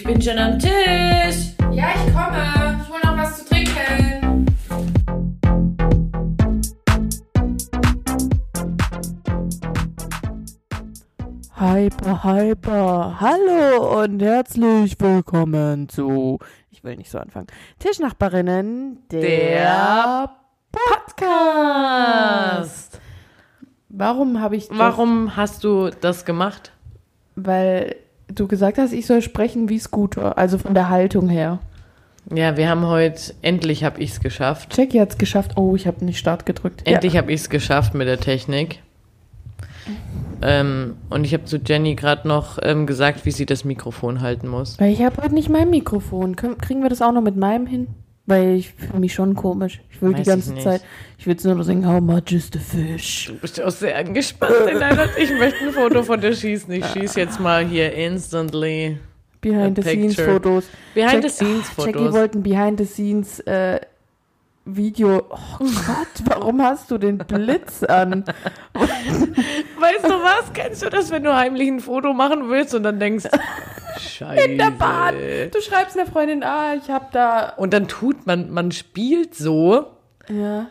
Ich bin schon am Tisch. Ja, ich komme. Ich hole noch was zu trinken. Hyper, hyper. Hallo und herzlich willkommen zu, ich will nicht so anfangen, Tischnachbarinnen, der, Podcast. Warum habe ich das? Warum hast du das gemacht? Weil du gesagt hast, ich soll sprechen wie Scooter, also von der Haltung her. Ja, wir haben heute, endlich habe ich es geschafft. Jackie hat es geschafft. Oh, ich habe nicht Start gedrückt. Endlich habe ich es geschafft mit der Technik. Ähm, und ich habe zu Jenny gerade noch ähm, gesagt, wie sie das Mikrofon halten muss. Ja. Weil ich habe heute nicht mein Mikrofon. Kriegen wir das auch noch mit meinem hin? Weil ich fühle mich schon komisch. Ich will Weiß die ganze ich. Zeit, ich will jetzt nur noch singen, how much is the fish? Du bist ja auch sehr angespannt. Nein, ich möchte ein Foto von dir schießen. Ich schieße jetzt mal hier instantly. Behind A the scenes picture. Fotos. Behind Jack- the scenes Ah, Jackie Fotos. wollte ein Behind the Scenes äh, Video. Oh Gott, warum hast du den Blitz an? Weißt du was? Kennst du das, wenn du heimlich ein Foto machen willst und dann denkst, Scheiße. In der Bahn. Du schreibst einer Freundin, ah, ich hab da. Und dann tut man, man spielt so, Ja.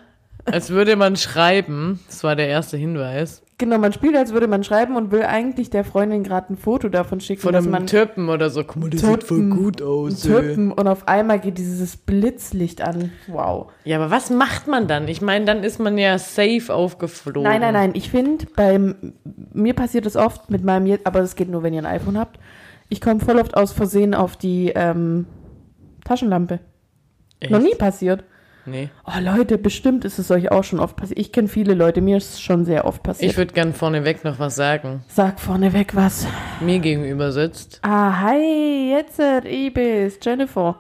als würde man schreiben. Das war der erste Hinweis. Genau, man spielt, als würde man schreiben und will eigentlich der Freundin gerade ein Foto davon schicken, Von dass einem man Tippen oder so. Guck mal, das sieht voll gut aus. ey. tippen und auf einmal geht dieses Blitzlicht an. Wow. Ja, aber was macht man dann? Ich meine, dann ist man ja safe aufgeflogen. Nein, nein, nein. Ich finde, beim mir passiert es oft mit meinem, aber das geht nur, wenn ihr ein iPhone habt. Ich komme voll oft aus Versehen auf die ähm, Taschenlampe. Echt? Noch nie passiert. Nee. Oh Leute, bestimmt ist es euch auch schon oft passiert. Ich kenne viele Leute, mir ist es schon sehr oft passiert. Ich würde gern vorneweg noch was sagen. Sag vorneweg was. Mir gegenüber sitzt. Ah, hi, jetzt bin's, Jennifer.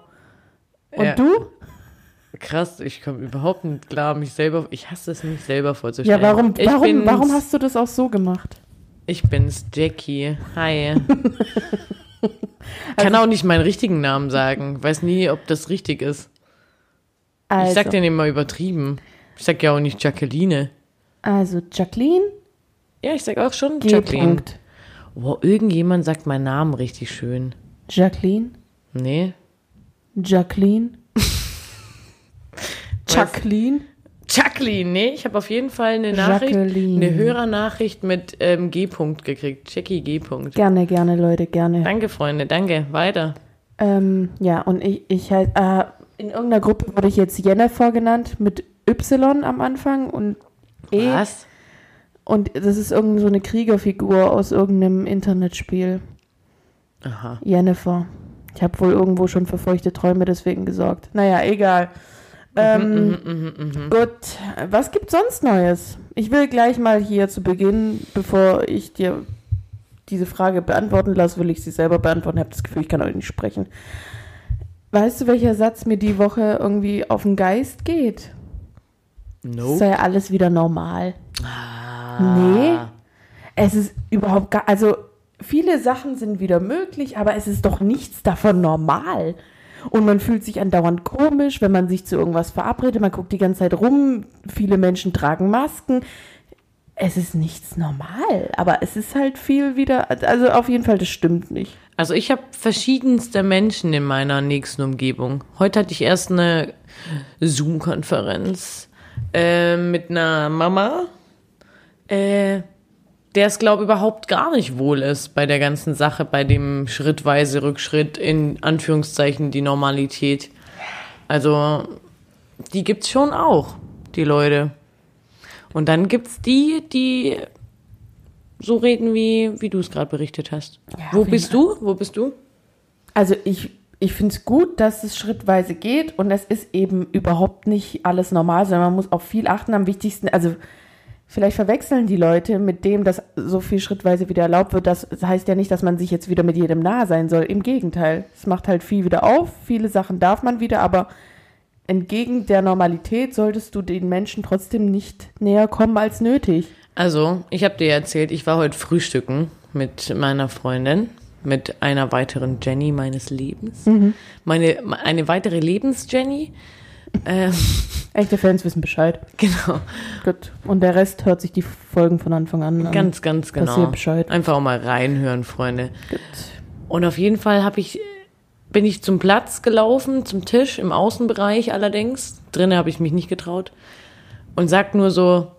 Und Ja. du? Krass, ich komme überhaupt nicht klar, mich selber. Ich hasse es, mich selber vorzustellen. Ja, warum, warum, warum hast du das auch so gemacht? Ich bin's, Jackie. Hi. Kann Also auch nicht meinen richtigen Namen sagen. Weiß nie, ob das richtig ist. Also, Ich sag den immer übertrieben. Ich sag ja auch nicht Jacqueline. also Jacqueline, Ja, ich sag auch schon G. Jacqueline. Punkt. Wow, irgendjemand sagt meinen Namen richtig schön. Jacqueline, Nee? Jacqueline, Jacqueline. Jacqueline, nee, ich habe auf jeden Fall eine Nachricht, Jacqueline. eine Hörernachricht mit ähm, G-Punkt gekriegt. Jackie G-Punkt. Gerne, gerne, Leute, gerne. Danke, Freunde, danke. Weiter. Ähm, ja, und ich, ich halt, äh, in irgendeiner Gruppe wurde ich jetzt Jennifer genannt mit Y am Anfang und E. Was? Und das ist irgend so eine Kriegerfigur aus irgendeinem Internetspiel. Aha. Jennifer. Ich habe wohl irgendwo schon für feuchte Träume deswegen gesorgt. Naja, egal. Ähm, Mhm, Gut, was gibt sonst Neues? Ich will gleich mal hier zu Beginn, bevor ich dir diese Frage beantworten lasse, will ich sie selber beantworten. Ich habe das Gefühl, ich kann heute nicht sprechen. Weißt du, welcher Satz mir die Woche irgendwie auf den Geist geht? Es Nope. sei alles wieder normal. Ah. Nee. Es ist überhaupt gar, also viele Sachen sind wieder möglich, aber es ist doch nichts davon normal. Und man fühlt sich andauernd komisch, wenn man sich zu irgendwas verabredet. Man guckt die ganze Zeit rum. Viele Menschen tragen Masken. Es ist nichts normal, aber es ist halt viel wieder, also auf jeden Fall, das stimmt nicht. Also ich habe verschiedenste Menschen in meiner nächsten Umgebung. Heute hatte ich erst eine Zoom-Konferenz äh, mit einer Mama, äh, der es, glaube überhaupt gar nicht wohl ist bei der ganzen Sache, bei dem schrittweise Rückschritt in Anführungszeichen die Normalität. Also die gibt's schon auch, die Leute. Und dann gibt's die, die so reden, wie, wie du es gerade berichtet hast. Ja, Wo bist du? Wo bist du? Also ich, ich finde es gut, dass es schrittweise geht und es ist eben überhaupt nicht alles normal, sondern man muss auf viel achten. Am wichtigsten, also vielleicht verwechseln die Leute mit dem, dass so viel schrittweise wieder erlaubt wird. Das heißt ja nicht, dass man sich jetzt wieder mit jedem nahe sein soll. Im Gegenteil, es macht halt viel wieder auf. Viele Sachen darf man wieder, aber entgegen der Normalität solltest du den Menschen trotzdem nicht näher kommen als nötig. Also, ich habe dir erzählt, ich war heute frühstücken mit meiner Freundin, mit einer weiteren Jenny meines Lebens. Meine, eine weitere Lebens-Jenny. Ähm, Echte Fans wissen Bescheid. genau, Gut. Und der Rest hört sich die Folgen von Anfang an an. ganz, ganz genau. ihr Bescheid. Einfach auch mal reinhören, Freunde. Gut. Und auf jeden Fall habe ich bin ich zum Platz gelaufen, zum Tisch, im Außenbereich allerdings. Drinnen habe ich mich nicht getraut. Und sagt nur so,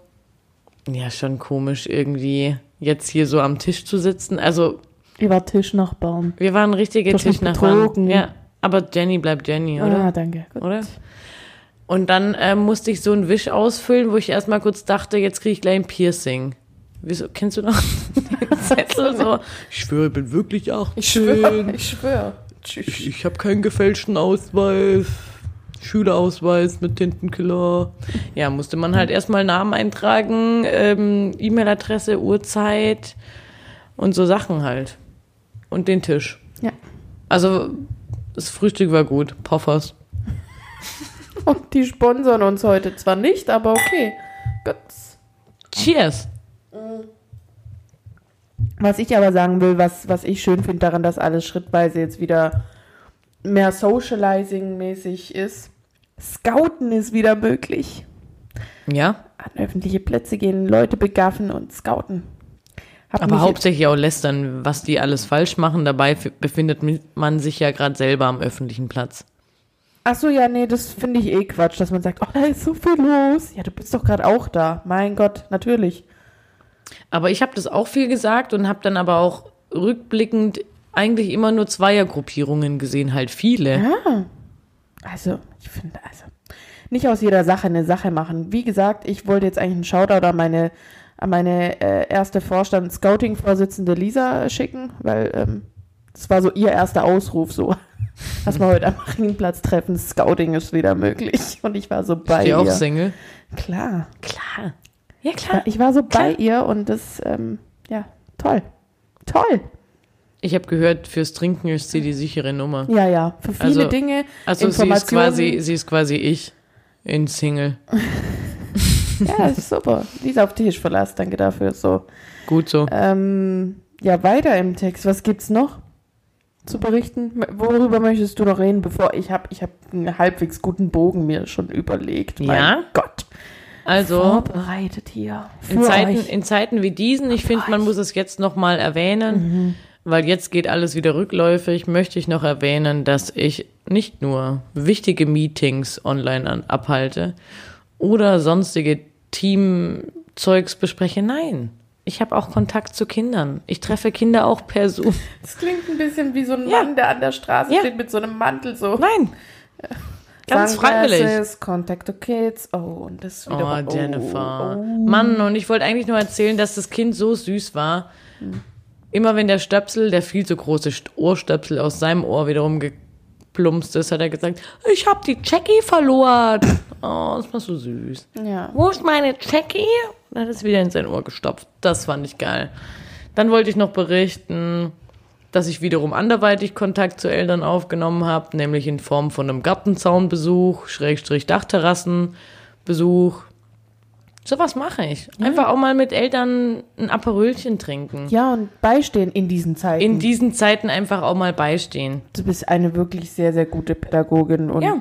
ja, schon komisch irgendwie, jetzt hier so am Tisch zu sitzen. Also, Über Tischnachbarn. wir waren richtige Tischnachbarn. Ja, aber Jenny bleibt Jenny, oder? Ah, danke. Gut. oder? Und dann äh, musste ich so einen Wisch ausfüllen, wo ich erstmal kurz dachte, jetzt kriege ich gleich ein Piercing. Wieso, kennst du noch den Zettel so? Ich schwöre, ich bin wirklich 18. Ich schwöre. Ich schwöre. Ich, ich habe keinen gefälschten Ausweis. Schülerausweis mit Tintenkiller. Ja, musste man halt erstmal Namen eintragen, ähm, E-Mail-Adresse, Uhrzeit und so Sachen halt. Und den Tisch. Ja. Also, das Frühstück war gut. Poffers. Und die sponsern uns heute zwar nicht, aber okay. Gut. Cheers. Was ich aber sagen will, was, was ich schön finde daran, dass alles schrittweise jetzt wieder mehr Socializing-mäßig ist. Scouten ist wieder möglich. Ja, An öffentliche Plätze gehen, Leute begaffen und scouten. Hab aber hauptsächlich auch lästern, was die alles falsch machen. Dabei befindet man sich ja gerade selber am öffentlichen Platz. Ach so, ja, nee, das finde ich eh Quatsch, dass man sagt, oh, da ist so viel los. Ja, du bist doch gerade auch da. Mein Gott, natürlich. Aber ich habe das auch viel gesagt und habe dann aber auch rückblickend eigentlich immer nur Zweiergruppierungen gesehen, halt viele. Ja. Also, ich finde, also, nicht aus jeder Sache eine Sache machen. Wie gesagt, ich wollte jetzt eigentlich einen Shoutout an meine, an meine äh, erste Vorstand-Scouting-Vorsitzende Lisa schicken, weil ähm, das war so ihr erster Ausruf, so. Lass mal heute am Marienplatz treffen, Scouting ist wieder möglich. Und ich war so bei Ist die auch ihr. Single? Klar. Klar. Ja, klar. Ich war so bei Klar. ihr und das, ähm, ja, toll. Toll. Ich habe gehört, fürs Trinken ist sie die sichere Nummer. Ja, ja. Für viele Also- Dinge. Also sie ist quasi, sie ist quasi ich in Single. Ja, das ist super. Die ist auf Tisch verlassen, danke dafür. So. Gut so. Ähm, ja, weiter im Text. Was gibt's noch zu berichten? Worüber möchtest du noch reden, bevor ich habe ich hab einen halbwegs guten Bogen mir schon überlegt. Mein Ja? Gott. Also Vorbereitet hier. in Zeiten, euch. in Zeiten wie diesen, ich finde, man muss es jetzt nochmal erwähnen, Mhm. weil jetzt geht alles wieder rückläufig, möchte ich noch erwähnen, dass ich nicht nur wichtige Meetings online an, abhalte oder sonstige Teamzeugs bespreche. Nein, ich habe auch Kontakt zu Kindern. Ich treffe Kinder auch per Zoom. Das klingt ein bisschen wie so ein Ja. Mann, der an der Straße Ja. steht mit so einem Mantel so. Nein, ganz freiwillig. Contact to Kids. Oh, und das Oh, wieder. Jennifer. Oh, Mann, und ich wollte eigentlich nur erzählen, dass das Kind so süß war. Immer wenn der Stöpsel, der viel zu große St- Ohrstöpsel aus seinem Ohr wiederum geplumpst ist, hat er gesagt, ich hab die Jackie verloren. Oh, das war so süß. Ja. Wo ist meine Jackie? Und hat es wieder in sein Ohr gestopft. Das fand ich geil. Dann wollte ich noch berichten, dass ich wiederum anderweitig Kontakt zu Eltern aufgenommen habe, nämlich in Form von einem Gartenzaunbesuch, Schrägstrich Dachterrassenbesuch. Sowas mache ich. Einfach auch mal mit Eltern ein Aperölchen trinken. ja, und beistehen in diesen Zeiten. In diesen Zeiten einfach auch mal beistehen. du bist eine wirklich sehr, sehr gute Pädagogin und Ja.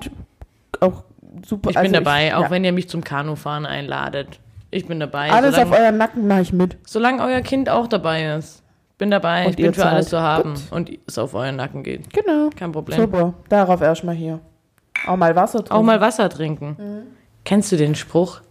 auch super. Ich bin also dabei, auch ja. wenn ihr mich zum Kanufahren einladet. Ich bin dabei. Alles auf solange, euren Nacken mache ich mit. solange euer Kind auch dabei ist. Bin dabei, Und ich bin für alles zahlt. zu haben Gut. und es auf euren Nacken geht. Genau. Kein Problem. Super. Darauf erstmal hier. Auch mal Wasser trinken. Auch mal Wasser trinken. Kennst du den Spruch?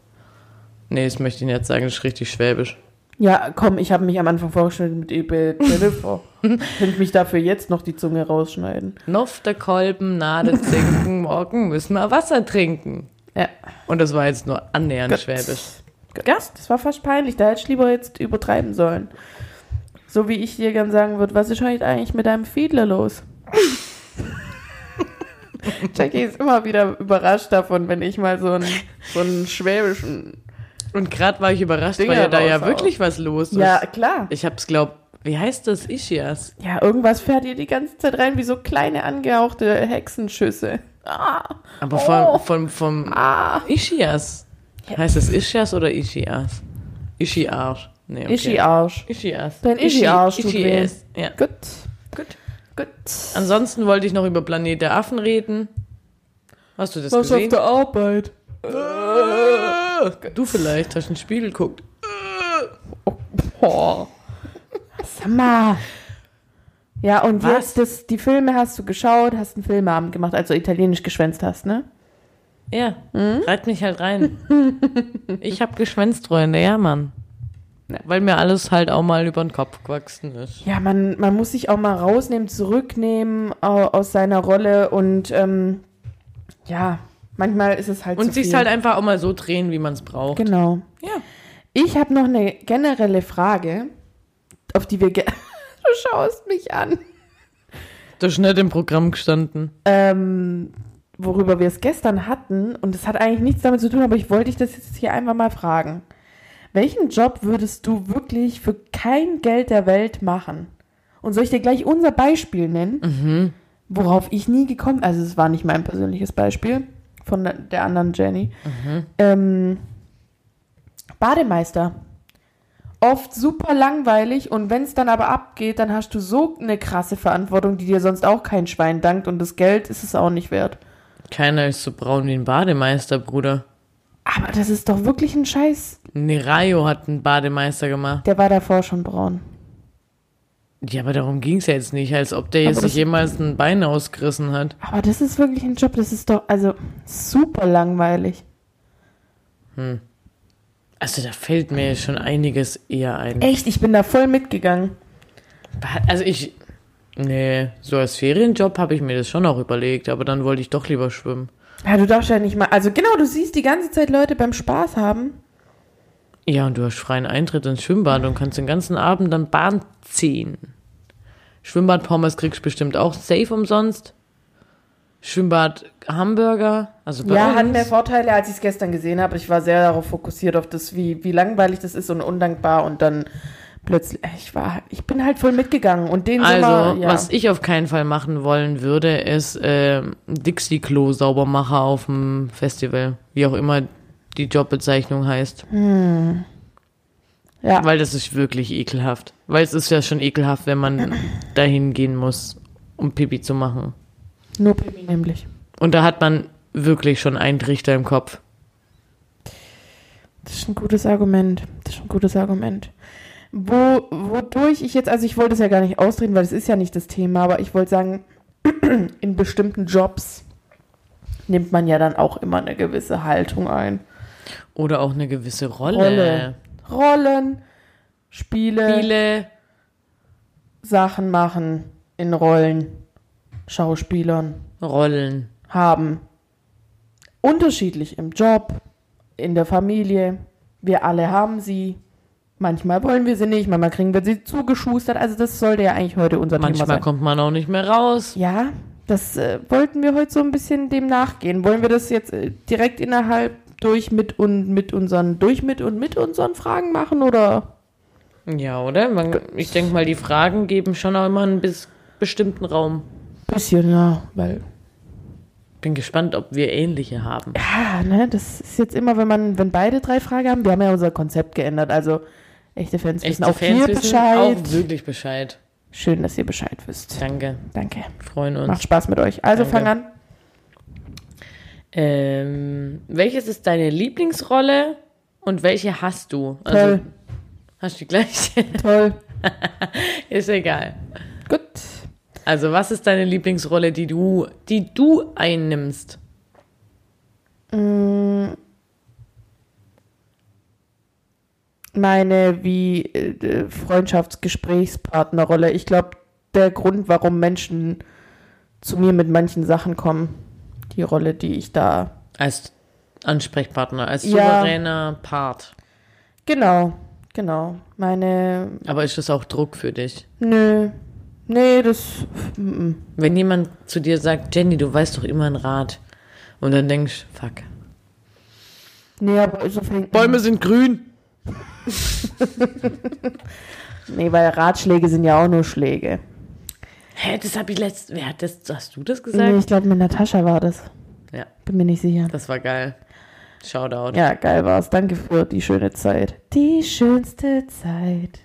Nee, das möchte ich nicht sagen, das ist richtig schwäbisch. Ja, komm, ich habe mich am Anfang vorgestellt mit Ebe Jennifer. Könnt mich dafür jetzt noch die Zunge rausschneiden. Noff der Kolben, Nade zinken, morgen müssen wir Wasser trinken. Ja. Und das war jetzt nur annähernd Gott. schwäbisch. Gast, das war fast peinlich. Da hätte ich lieber jetzt übertreiben sollen. So wie ich dir gern sagen würde, was ist heute eigentlich mit deinem Fiedler los? Jackie ist immer wieder überrascht davon, wenn ich mal so einen, so einen schwäbischen. Und gerade war ich überrascht, Dinger weil ja da ja wirklich was los ist. Ja, klar. Ich hab's glaub, wie heißt das? Ischias. Ja, irgendwas fährt ihr die ganze Zeit rein, wie so kleine angehauchte Hexenschüsse. Ah, Aber Oh. vom, vom, vom ah. Ischias. Heißt es Ischias oder Ischias? Ischiarsch. Nee, okay. Ischi-Arsch. Ischias. Dein Ischi-Arsch tut Ischi weh. ist- Ja. Gut, Gut. gut. Ansonsten wollte ich noch über Planet der Affen reden. Hast du das Was auf gesehen? der Arbeit? Du vielleicht, hast einen Spiegel geguckt. Oh. Sag mal. Ja, und Was? jetzt, das, die Filme hast du geschaut, hast einen Filmabend gemacht, also italienisch geschwänzt hast, ne? Ja, reit mich halt rein. ich hab geschwänzt, Freunde, ja, Mann. Weil mir alles halt auch mal über den Kopf gewachsen ist. Ja, man, man muss sich auch mal rausnehmen, zurücknehmen au- aus seiner Rolle und ähm, ja, manchmal ist es halt Und sich halt einfach auch mal so drehen, wie man es braucht. Genau. Ja. Ich habe noch eine generelle Frage, auf die wir. Ge du schaust mich an. Das ist nicht im Programm gestanden. Ähm, worüber wir es gestern hatten, und es hat eigentlich nichts damit zu tun, aber ich wollte dich das jetzt hier einfach mal fragen. Welchen Job würdest du wirklich für kein Geld der Welt machen? Und soll ich dir gleich unser Beispiel nennen? Worauf ich nie gekommen, also es war nicht mein persönliches Beispiel von der- der anderen Jenny. Ähm, Bademeister. Oft super langweilig und wenn es dann aber abgeht, dann hast du so eine krasse Verantwortung, die dir sonst auch kein Schwein dankt und das Geld ist es auch nicht wert. Keiner ist so braun wie ein Bademeister, Bruder. Aber das ist doch wirklich ein Scheiß. Nerayo hat einen Bademeister gemacht. Der war davor schon braun. Ja, aber darum ging's ja jetzt nicht, als ob der jetzt sich jemals ein Bein ausgerissen hat. Aber das ist wirklich ein Job, das ist doch, also super langweilig. Also da fällt mir schon einiges eher ein. Echt, ich bin da voll mitgegangen. Also ich, nee, so als Ferienjob habe ich mir das schon auch überlegt, aber dann wollte ich doch lieber schwimmen. Ja, du darfst ja nicht mal, also genau, du siehst die ganze Zeit Leute beim Spaß haben. Ja, und du hast freien Eintritt ins Schwimmbad und kannst den ganzen Abend dann Bahn ziehen. Schwimmbad-Pommes kriegst du bestimmt auch safe umsonst. Schwimmbad-Hamburger, also ja, hat mehr Vorteile, als ich es gestern gesehen habe. Ich war sehr darauf fokussiert, auf das, wie, wie langweilig das ist und undankbar und dann plötzlich, ich war, ich bin halt voll mitgegangen und den Also, Sommer, ja. was ich auf keinen Fall machen wollen würde, ist ähm, Dixie-Klo-Saubermacher auf dem Festival. Wie auch immer die Jobbezeichnung heißt. ja. Weil das ist wirklich ekelhaft. Weil es ist ja schon ekelhaft, wenn man dahin gehen muss, um Pipi zu machen. Nur Pipi nämlich. Und da hat man wirklich schon einen Trichter im Kopf. Das ist ein gutes Argument. Das ist ein gutes Argument. Wo, wodurch ich jetzt, also ich wollte es ja gar nicht ausdrehen, weil es ist ja nicht das Thema, aber ich wollte sagen, in bestimmten Jobs nimmt man ja dann auch immer eine gewisse Haltung ein. Oder auch eine gewisse Rolle. Rolle. Rollen, Spiele, Spiele. Sachen machen in Rollen, Schauspielern Rollen. haben. Unterschiedlich im Job, in der Familie. Wir alle haben sie. Manchmal wollen wir sie nicht, manchmal kriegen wir sie zugeschustert. Also das sollte ja eigentlich heute unser Thema Manchmal sein. kommt man auch nicht mehr raus. Ja, das äh, wollten wir heute so ein bisschen dem nachgehen. Wollen wir das jetzt äh, direkt innerhalb durch mit und mit unseren durch mit und mit unseren Fragen machen oder? Ja, oder? Man, ich denke mal, die Fragen geben schon auch immer einen bis bestimmten Raum. Bisschen, ja, weil Bin gespannt, ob wir ähnliche haben. ja, ne, das ist jetzt immer, wenn man, wenn beide drei Fragen haben. Wir haben ja unser Konzept geändert, also echte Fans wissen Echte auch Fans hier wissen Bescheid. auch wirklich Bescheid. Schön, dass ihr Bescheid wisst. Danke. Danke. Freuen uns. Macht Spaß mit euch. Also Danke. fang an. Ähm, welches ist deine Lieblingsrolle und welche hast du? Also, Toll. Hast du die gleiche? Toll. ist egal. Gut. Also, was ist deine Lieblingsrolle, die du, die du einnimmst? Meine wie äh, Freundschaftsgesprächspartnerrolle. Ich glaube, der Grund, warum Menschen zu mir mit manchen Sachen kommen, die Rolle, die ich da. Als Ansprechpartner, als Ja. souveräner Part. Genau, genau. Meine. Aber ist das auch Druck für dich? Nö. Nee, das. Wenn jemand zu dir sagt, Jenny, du weißt doch immer einen Rat. Und dann denkst, fuck. Nee, aber so fängt. sind grün. Nee, weil Ratschläge sind ja auch nur Schläge. Hä, das habe ich letzt. Wer hat das? Hast du das Nee, gesagt? ich glaube, mit Natascha war das. Ja, Bin mir nicht sicher. das war geil. Shoutout. Ja, geil war's. Danke für die schöne Zeit. Die schönste Zeit.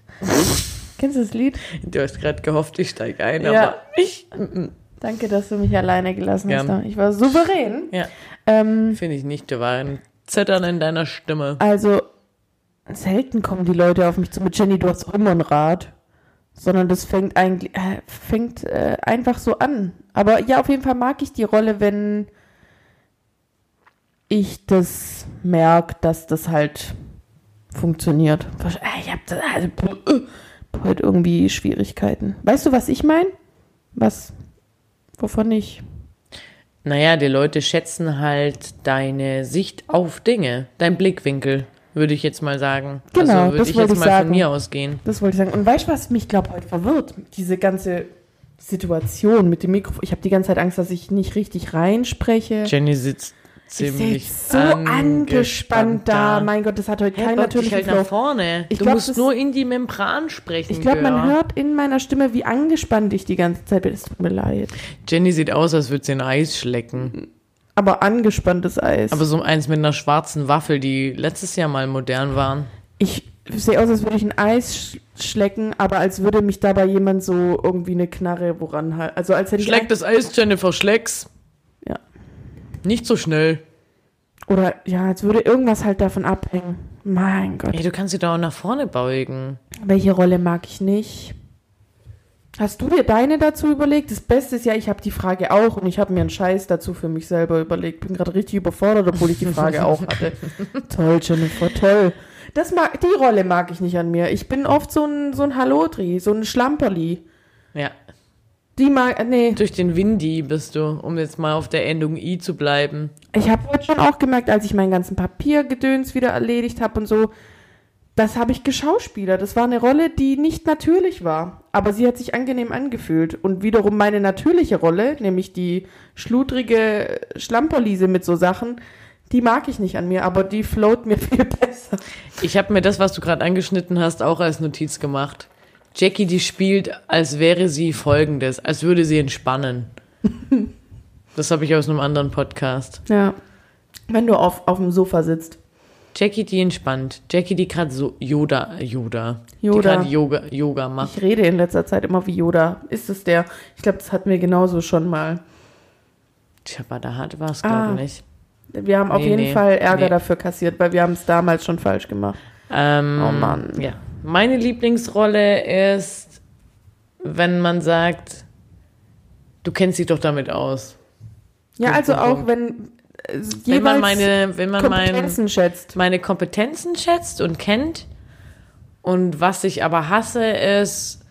Kennst du das Lied? Du hast gerade gehofft, ich steige ein, Ja. aber ich. Danke, dass du mich alleine gelassen Gern. hast. Ich war souverän. Ja, Ähm, finde ich nicht. Da war ein Zittern in deiner Stimme. also, selten kommen die Leute auf mich zu mit Jenny, du hast immer ein Rad. Sondern das fängt eigentlich, äh, fängt äh, einfach so an. Aber ja, auf jeden Fall mag ich die Rolle, wenn ich das merke, dass das halt funktioniert. Äh, Ich habe also, äh, heute irgendwie Schwierigkeiten. Weißt du, was ich meine? Was? Wovon ich? Naja, die Leute schätzen halt deine Sicht auf Dinge, dein Blickwinkel, würde ich jetzt mal sagen. Genau, also würde das ich wollte jetzt ich mal sagen. von mir ausgehen. Das wollte ich sagen. Und weißt du, was mich, glaube heute verwirrt? Diese ganze Situation mit dem Mikrofon. Ich habe die ganze Zeit Angst, dass ich nicht richtig reinspreche. Jenny sitzt Ich ziemlich sitz so angespannt da. Mein Gott, das hat heute Hey, keinen natürlichen halt nach vorne. Ich du glaub, musst das- nur in die Membran sprechen. Ich glaube, man hört in meiner Stimme, wie angespannt ich die ganze Zeit bin. Es tut mir leid. Jenny sieht aus, als würde sie ein Eis schlecken. Aber angespanntes Eis. Aber so eins mit einer schwarzen Waffel, die letztes Jahr mal modern waren. ich sehe aus, als würde ich ein Eis sch schlecken, aber als würde mich dabei jemand so irgendwie eine Knarre woran halten. Also als hätte ich Schleck das Eis, Jennifer, schleck's. Ja. Nicht so schnell. Oder ja, als würde irgendwas halt davon abhängen. Mein Gott. Ey, du kannst dich doch auch nach vorne beugen. Welche Rolle mag ich nicht? Hast du dir deine dazu überlegt? Das Beste ist ja, ich habe die Frage auch und ich habe mir einen Scheiß dazu für mich selber überlegt. Bin gerade richtig überfordert, obwohl ich die Frage auch hatte. toll, Jennifer, toll. Das mag, die Rolle mag ich nicht an mir. Ich bin oft so ein, so ein Hallodri, so ein Schlamperli. Ja. Die mag, nee. Durch den Windy bist du, um jetzt mal auf der Endung I zu bleiben. Ich habe heute schon auch gemerkt, als ich meinen ganzen Papiergedöns wieder erledigt habe und so, das habe ich geschauspielert. Das war eine Rolle, die nicht natürlich war, aber sie hat sich angenehm angefühlt. Und wiederum meine natürliche Rolle, nämlich die schludrige Schlamperliese mit so Sachen, die mag ich nicht an mir, aber die float mir viel besser. Ich habe mir das, was du gerade angeschnitten hast, auch als Notiz gemacht. Jackie, die spielt, als wäre sie folgendes, als würde sie entspannen. Das habe ich aus einem anderen Podcast. Ja. Wenn du auf, auf dem Sofa sitzt. Jackie, die entspannt. Jackie, die gerade so Yoda, Yoda. Die Yoda. gerade Yoga, Yoga macht. Ich rede in letzter Zeit immer wie Yoda. Ist es der? Ich glaube, das hatten wir genauso schon mal. Tja, aber da hat was, glaube Ah. nicht. Wir haben auf Nee, jeden nee, Fall Ärger nee. dafür kassiert, weil wir haben es damals schon falsch gemacht. Ähm, Oh Mann. Ja. Meine Lieblingsrolle ist, wenn man sagt, du kennst dich doch damit aus. Ja, also auch wenn Wenn man meine, wenn man mein, Kompetenzen schätzt. meine Kompetenzen schätzt und kennt. Und was ich aber hasse, ist,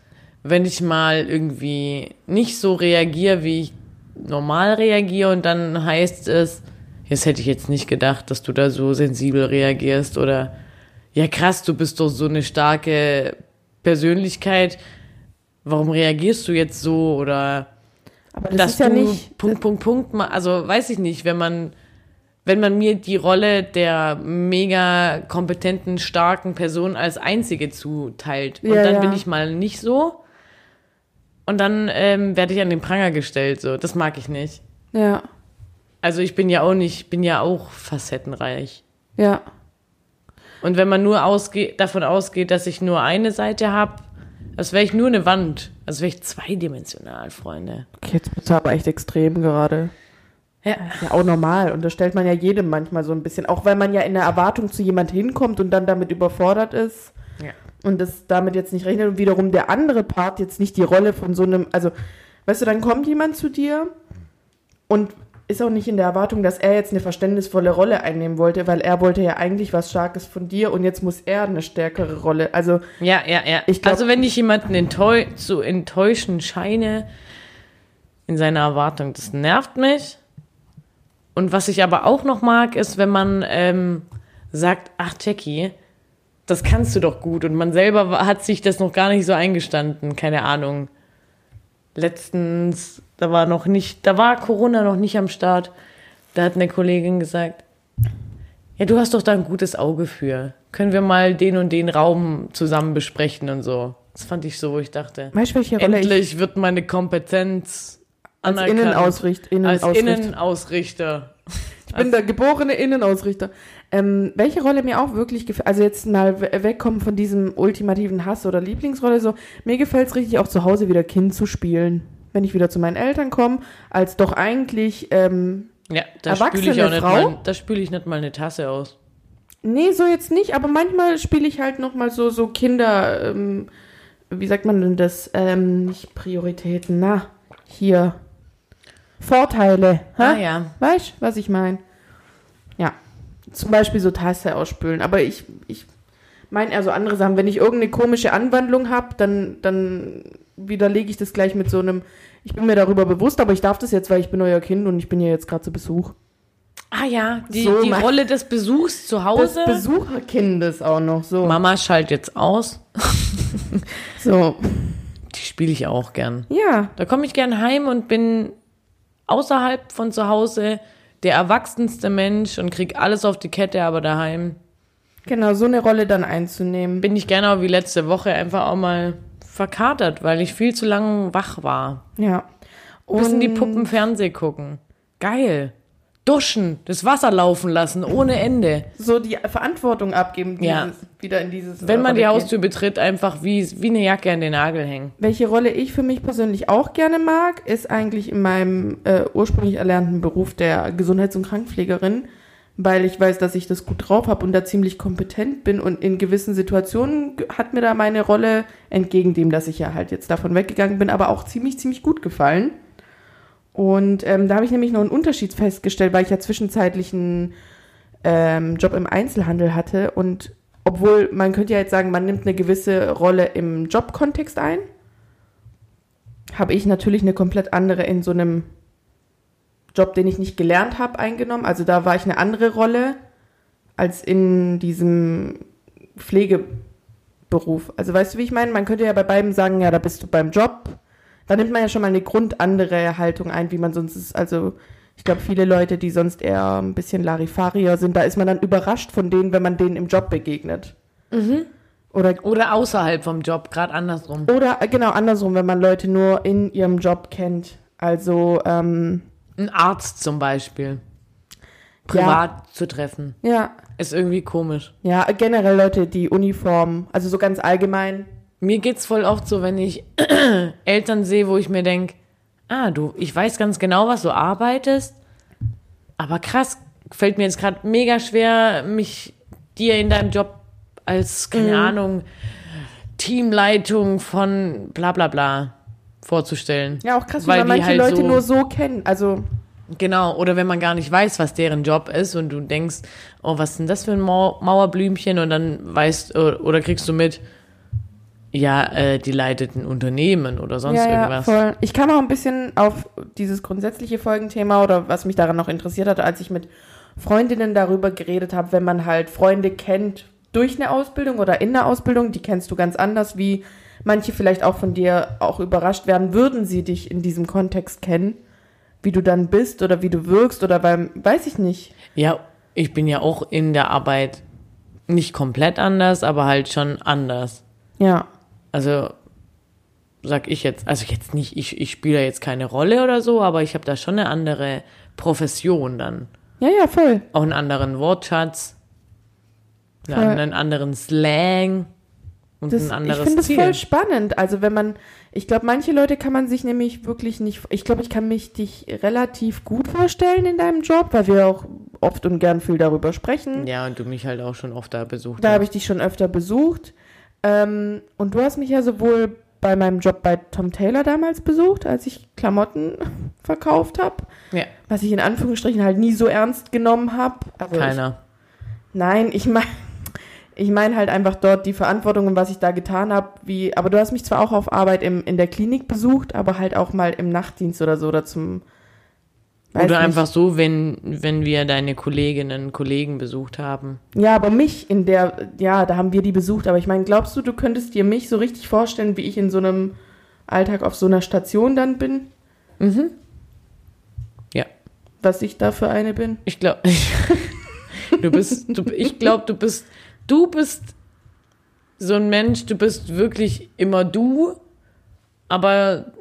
wenn ich mal irgendwie nicht so reagiere, wie ich normal reagiere und dann heißt es, das hätte ich jetzt nicht gedacht, dass du da so sensibel reagierst oder ja krass, du bist doch so eine starke Persönlichkeit. Warum reagierst du jetzt so oder Aber das dass ist ja du nicht. Punkt, Punkt, Punkt, also weiß ich nicht, wenn man, wenn man mir die Rolle der mega kompetenten, starken Person als einzige zuteilt. Und Ja, dann ja. bin ich mal nicht so. Und dann ähm, werde ich an den Pranger gestellt, so. Das mag ich nicht. Ja, Also ich bin ja auch nicht, bin ja auch facettenreich. ja. Und wenn man nur ausge davon ausgeht, dass ich nur eine Seite habe, als wäre ich nur eine Wand. Als wäre ich zweidimensional, Freunde. Okay, jetzt bist du aber echt extrem gerade. Ja. Ja, auch normal. Und das stellt man ja jedem manchmal so ein bisschen. Auch weil man ja in der Erwartung zu jemand hinkommt und dann damit überfordert ist. Ja. und das damit jetzt nicht rechnet und wiederum der andere Part jetzt nicht die Rolle von so einem, also, weißt du, dann kommt jemand zu dir und ist auch nicht in der Erwartung, dass er jetzt eine verständnisvolle Rolle einnehmen wollte, weil er wollte ja eigentlich was Starkes von dir und jetzt muss er eine stärkere Rolle. Also, Ja, ja, ja. Ich glaub- also wenn ich jemanden enttäu zu enttäuschen scheine in seiner Erwartung, das nervt mich. Und was ich aber auch noch mag, ist, wenn man ähm, sagt, ach Jackie, das kannst du doch gut. Und man selber hat sich das noch gar nicht so eingestanden. Keine Ahnung. Letztens, da war noch nicht, da war Corona noch nicht am Start. Da hat eine Kollegin gesagt, ja, du hast doch da ein gutes Auge für. Können wir mal den und den Raum zusammen besprechen und so. Das fand ich so, wo ich dachte, weißt welche Rolle ich endlich wird meine Kompetenz als anerkannt. Innenausricht, als Innenausrichter. Innenausrichter. Ich bin der geborene Innenausrichter. Ähm, welche Rolle mir auch wirklich gefällt, also jetzt mal we- wegkommen von diesem ultimativen Hass oder Lieblingsrolle, so, mir gefällt es richtig auch zu Hause wieder Kind zu spielen. Wenn ich wieder zu meinen Eltern komme, als doch eigentlich, ähm, Ja, da Erwachsene spüle ich auch nicht Frau? mal, da spüle ich nicht mal eine Tasse aus. nee, so jetzt nicht, aber manchmal spiele ich halt nochmal so, so Kinder, ähm, wie sagt man denn das? Ähm, nicht Prioritäten, na, hier. Vorteile. Hä? Ah ja. Weißt du, was ich meine? Ja. Zum Beispiel so Tasse ausspülen. Aber ich, ich meine eher so andere Sachen. Wenn ich irgendeine komische Anwandlung habe, dann, dann widerlege ich das gleich mit so einem, ich bin mir darüber bewusst, aber ich darf das jetzt, weil ich bin euer Kind und ich bin ja jetzt gerade zu Besuch. Ah ja, die, So, die Rolle des Besuchs zu Des Hause. Besucherkindes auch noch. So. Mama schalt jetzt aus. So. Die spiele ich auch gern. Ja. Da komme ich gern heim und bin außerhalb von zu Hause der erwachsenste Mensch und krieg alles auf die Kette, aber daheim Genau, so eine Rolle dann einzunehmen. bin ich gerne auch wie letzte Woche einfach auch mal verkatert, weil ich viel zu lange wach war. Ja. Bis in die Und- Puppen Fernseh gucken. Geil. Duschen, das Wasser laufen lassen, ohne Ende. so die Verantwortung abgeben, dieses, Ja. wieder in dieses. Wenn man die Haustür betritt, einfach wie, wie eine Jacke an den Nagel hängen. Welche Rolle ich für mich persönlich auch gerne mag, ist eigentlich in meinem äh, ursprünglich erlernten Beruf der Gesundheits- und Krankenpflegerin, weil ich weiß, dass ich das gut drauf habe und da ziemlich kompetent bin und in gewissen Situationen hat mir da meine Rolle, entgegen dem, dass ich ja halt jetzt davon weggegangen bin, aber auch ziemlich, ziemlich gut gefallen. Und ähm, da habe ich nämlich noch einen Unterschied festgestellt, weil ich ja zwischenzeitlich einen ähm, Job im Einzelhandel hatte. Und obwohl man könnte ja jetzt sagen, man nimmt eine gewisse Rolle im Jobkontext ein, habe ich natürlich eine komplett andere in so einem Job, den ich nicht gelernt habe, eingenommen. Also da war ich eine andere Rolle als in diesem Pflegeberuf. Also weißt du, wie ich meine? Man könnte ja bei beiden sagen, ja, da bist du beim Job. Da nimmt man ja schon mal eine grundandere Haltung ein, wie man sonst ist. Also ich glaube, viele Leute, die sonst eher ein bisschen Larifarier sind, da ist man dann überrascht von denen, wenn man denen im Job begegnet. Oder, Oder außerhalb vom Job, gerade andersrum. oder äh, genau andersrum, wenn man Leute nur in ihrem Job kennt. Also, ähm, Ein Arzt zum Beispiel. Privat zu treffen. ja, Ist irgendwie komisch. ja, generell Leute, die Uniform, also so ganz allgemein. Mir geht's voll oft so, wenn ich Eltern sehe, wo ich mir denk, ah, du, ich weiß ganz genau, was du arbeitest, aber krass, fällt mir jetzt gerade mega schwer, mich dir in deinem Job als, keine Ahnung, Teamleitung von bla bla bla vorzustellen. Ja, auch krass, Weil man manche halt Leute so- nur so kennen. Also, Genau, oder wenn man gar nicht weiß, was deren Job ist und du denkst, oh, was ist denn das für ein Mau Mauerblümchen und dann weißt oder kriegst du mit, ja, äh, die leitet ein Unternehmen oder sonst ja, ja, irgendwas. voll. Ich kam auch ein bisschen auf dieses grundsätzliche Folgenthema oder was mich daran noch interessiert hatte, als ich mit Freundinnen darüber geredet habe, wenn man halt Freunde kennt durch eine Ausbildung oder in der Ausbildung, die kennst du ganz anders, wie manche vielleicht auch von dir auch überrascht werden, würden sie dich in diesem Kontext kennen, wie du dann bist oder wie du wirkst oder weil, weiß ich nicht. Ja, ich bin ja auch in der Arbeit nicht komplett anders, aber halt schon anders. Ja. Also sag ich jetzt, also jetzt nicht, ich, ich spiele jetzt keine Rolle oder so, aber ich habe da schon eine andere Profession dann. Ja, ja, voll. Auch einen anderen Wortschatz, ja, Voll. einen anderen Slang und Das, ein ich anderes finde das Ziel. voll spannend. Also wenn man, ich glaube, manche Leute kann man sich nämlich wirklich nicht, ich glaube, ich kann mich dich relativ gut vorstellen in deinem Job, weil wir auch oft und gern viel darüber sprechen. Ja, und du mich halt auch schon oft da besucht Da habe ich dich schon öfter besucht. Ähm, und du hast mich ja sowohl bei meinem Job bei Tom Taylor damals besucht, als ich Klamotten verkauft habe, Ja, was ich in Anführungsstrichen halt nie so ernst genommen habe. Also ich, keiner. Nein, ich meine ich mein halt einfach dort die Verantwortung und was ich da getan habe, wie, aber du hast mich zwar auch auf Arbeit im, in der Klinik besucht, aber halt auch mal im Nachtdienst oder so oder zum weiß Oder nicht. einfach so, wenn, wenn wir deine Kolleginnen und Kollegen besucht haben. Ja, aber mich in der, ja, da haben wir die besucht, aber ich meine, glaubst du, du könntest dir mich so richtig vorstellen, wie ich in so einem Alltag auf so einer Station dann bin? Ja. Was ich da für eine bin? Ich glaube, du bist, du, ich glaube, du bist, du bist so ein Mensch, du bist wirklich immer du, aber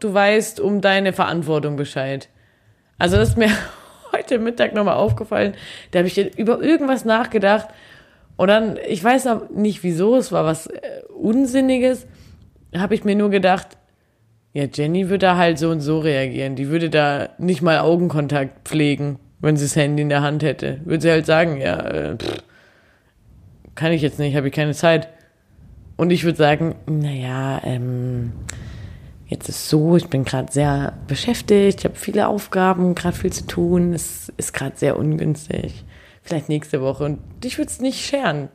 du weißt um deine Verantwortung Bescheid. Also das ist mir heute Mittag nochmal aufgefallen, da habe ich über irgendwas nachgedacht und dann, ich weiß noch nicht wieso, es war was äh, Unsinniges, habe ich mir nur gedacht, ja, Jenny würde da halt so und so reagieren. Die würde da nicht mal Augenkontakt pflegen, wenn sie das Handy in der Hand hätte. Würde sie halt sagen, ja, äh, pff, kann ich jetzt nicht, habe ich keine Zeit. Und ich würde sagen, naja, ähm, jetzt ist so, ich bin gerade sehr beschäftigt, ich habe viele Aufgaben, gerade viel zu tun, es ist gerade sehr ungünstig. Vielleicht nächste Woche. Und ich würde es nicht scheren.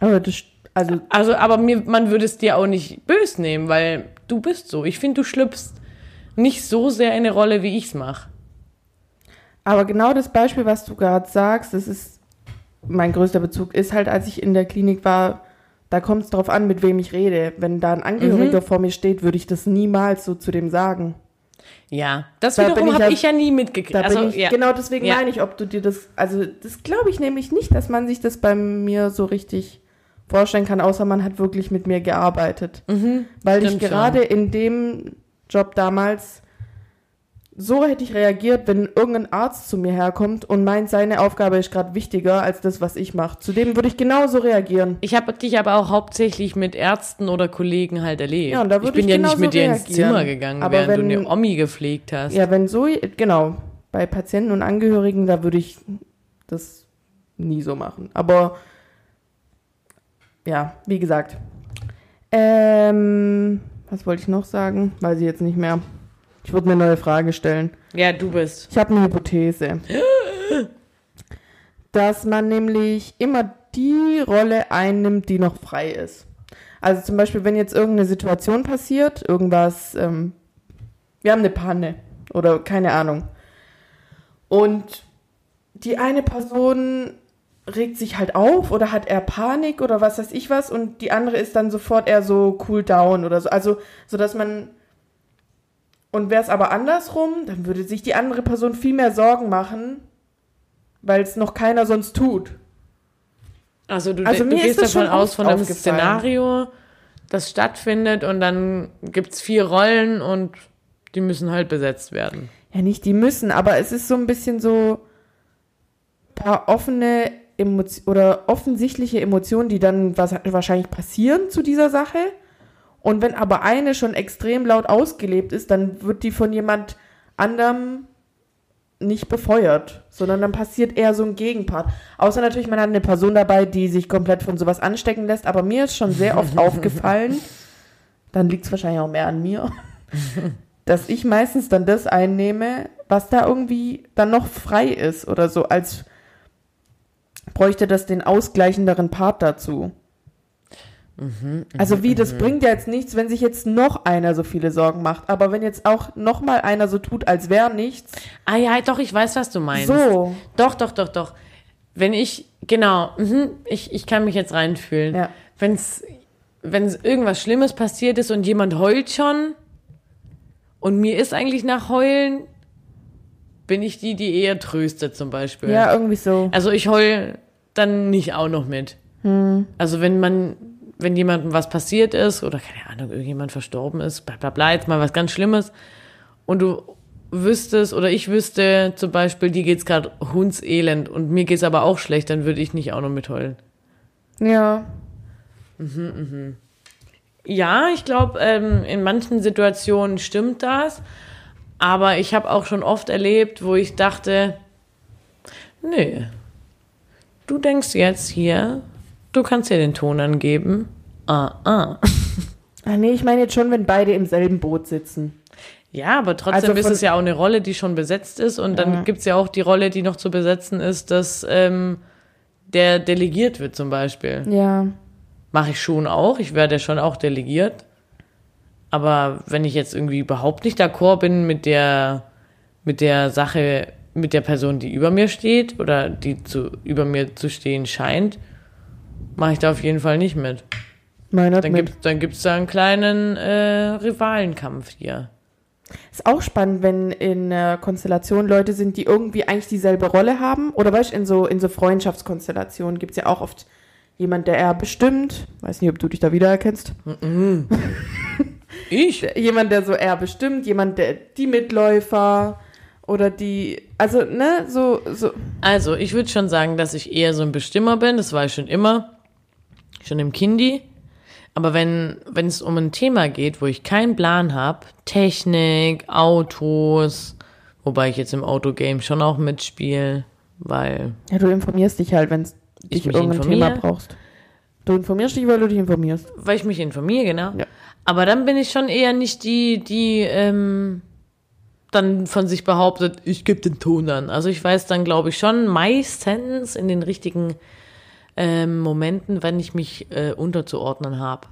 Aber das, also, Also, aber mir, man würde es dir auch nicht bös nehmen, weil du bist so. Ich finde, du schlüpfst nicht so sehr in eine Rolle, wie ich es mache. aber genau das Beispiel, was du gerade sagst, das ist mein größter Bezug, ist halt, als ich in der Klinik war, da kommt es drauf an, mit wem ich rede. Wenn da ein Angehöriger Mhm. vor mir steht, würde ich das niemals so zu dem sagen. Ja, das Da wiederum habe ich ja nie mitgekriegt. Also, ich, ja. Genau deswegen Ja. meine ich, ob du dir das, also das glaube ich nämlich nicht, dass man sich das bei mir so richtig vorstellen kann, außer man hat wirklich mit mir gearbeitet. Weil ich Mhm. gerade in dem Job damals, so hätte ich reagiert, wenn irgendein Arzt zu mir herkommt und meint, seine Aufgabe ist gerade wichtiger als das, was ich mache. Zudem würde ich genauso reagieren. Ich habe dich aber auch hauptsächlich mit Ärzten oder Kollegen halt erlebt. Ja, und da ich bin ich ja nicht mit dir ins reagieren. Zimmer gegangen, Aber während du wenn- eine Omi gepflegt hast. Ja, wenn so, genau, bei Patienten und Angehörigen, da würde ich das nie so machen. Aber ja, wie gesagt. Ähm, was wollte ich noch sagen? Weiß ich jetzt nicht mehr. Ich würde eine neue Frage stellen. Ja, du bist. Ich habe eine Hypothese. Dass man nämlich immer die Rolle einnimmt, die noch frei ist. Also zum Beispiel, wenn jetzt irgendeine Situation passiert, irgendwas, ähm, wir haben eine Panne oder keine Ahnung. Und die eine Person regt sich halt auf oder hat eher Panik oder was weiß ich was und die andere ist dann sofort eher so cool down oder so. Also, so dass man und wäre es aber andersrum, dann würde sich die andere Person viel mehr Sorgen machen, weil es noch keiner sonst tut. Also du, Also du gehst das davon schon aus von einem. Szenario, das stattfindet und dann gibt's vier Rollen und die müssen halt besetzt werden. Ja, nicht die müssen, aber es ist so ein bisschen so paar offene Emotionen oder offensichtliche Emotionen, die dann wahrscheinlich passieren zu dieser Sache. Und wenn aber eine schon extrem laut ausgelebt ist, dann wird die von jemand anderem nicht befeuert, sondern dann passiert eher so ein Gegenpart. Außer natürlich, man hat eine Person dabei, die sich komplett von sowas anstecken lässt, aber mir ist schon sehr oft aufgefallen, dann liegt es wahrscheinlich auch mehr an mir, dass ich meistens dann das einnehme, was da irgendwie dann noch frei ist oder so, als bräuchte das den ausgleichenderen Part dazu. Also wie, das bringt ja jetzt nichts, wenn sich jetzt noch einer so viele Sorgen macht, aber wenn jetzt auch noch mal einer so tut, als wäre nichts, Ah ja, doch, ich weiß, was du meinst. so, Doch, doch, doch, doch. Wenn ich, genau, mhm, ich, ich kann mich jetzt reinfühlen. Ja. Wenn's, wenn irgendwas Schlimmes passiert ist und jemand heult schon und mir ist eigentlich nach Heulen, bin ich die, die eher tröstet zum Beispiel. ja, irgendwie so. Also ich heul dann nicht auch noch mit. Hm. Also wenn man, wenn jemandem was passiert ist oder keine Ahnung, irgendjemand verstorben ist, bla bla bla, jetzt mal was ganz Schlimmes. Und du wüsstest oder ich wüsste zum Beispiel, dir geht's gerade hundselend und mir geht's aber auch schlecht, dann würde ich nicht auch noch mitheulen. Ja, Ja, ich glaube, ähm, in manchen Situationen stimmt das, aber ich habe auch schon oft erlebt, wo ich dachte, nee, du denkst jetzt hier, du kannst dir den Ton angeben. Ah, ah. ah, nee, ich meine jetzt schon, wenn beide im selben Boot sitzen. Ja, aber trotzdem Also ist es ja auch eine Rolle, die schon besetzt ist und dann Ja. gibt's ja auch die Rolle, die noch zu besetzen ist, dass ähm, der delegiert wird zum Beispiel. Ja, Mache ich schon auch, ich werde schon auch delegiert. Aber wenn ich jetzt irgendwie überhaupt nicht d'accord bin mit der, mit der Sache, mit der Person, die über mir steht oder die zu, über mir zu stehen scheint, mache ich da auf jeden Fall nicht mit. meiner Dann mit. gibt's dann gibt's da einen kleinen äh, Rivalenkampf hier. Ist auch spannend, wenn in der Konstellation Leute sind, die irgendwie eigentlich dieselbe Rolle haben. Oder weißt du, in so, in so Freundschaftskonstellationen gibt es ja auch oft jemand, der eher bestimmt, weiß nicht, ob du dich da wiedererkennst, Ich? jemand, der so eher bestimmt, jemand, der die Mitläufer oder die, also, ne, so, so, Also, ich würde schon sagen, dass ich eher so ein Bestimmer bin. Das war ich schon immer. Schon im Kindi. Aber wenn, wenn es um ein Thema geht, wo ich keinen Plan habe, Technik, Autos, wobei ich jetzt im Autogame schon auch mitspiele, weil ja, du informierst dich halt, wenn Ich dich irgendein. Thema brauchst. Du informierst dich, weil du dich informierst. weil ich mich informiere, genau. Ja. Aber dann bin ich schon eher nicht die, die ähm, dann von sich behauptet, ich gebe den Ton an. Also ich weiß dann, glaube ich, schon meistens in den richtigen ähm, Momenten, wenn ich mich äh, unterzuordnen habe.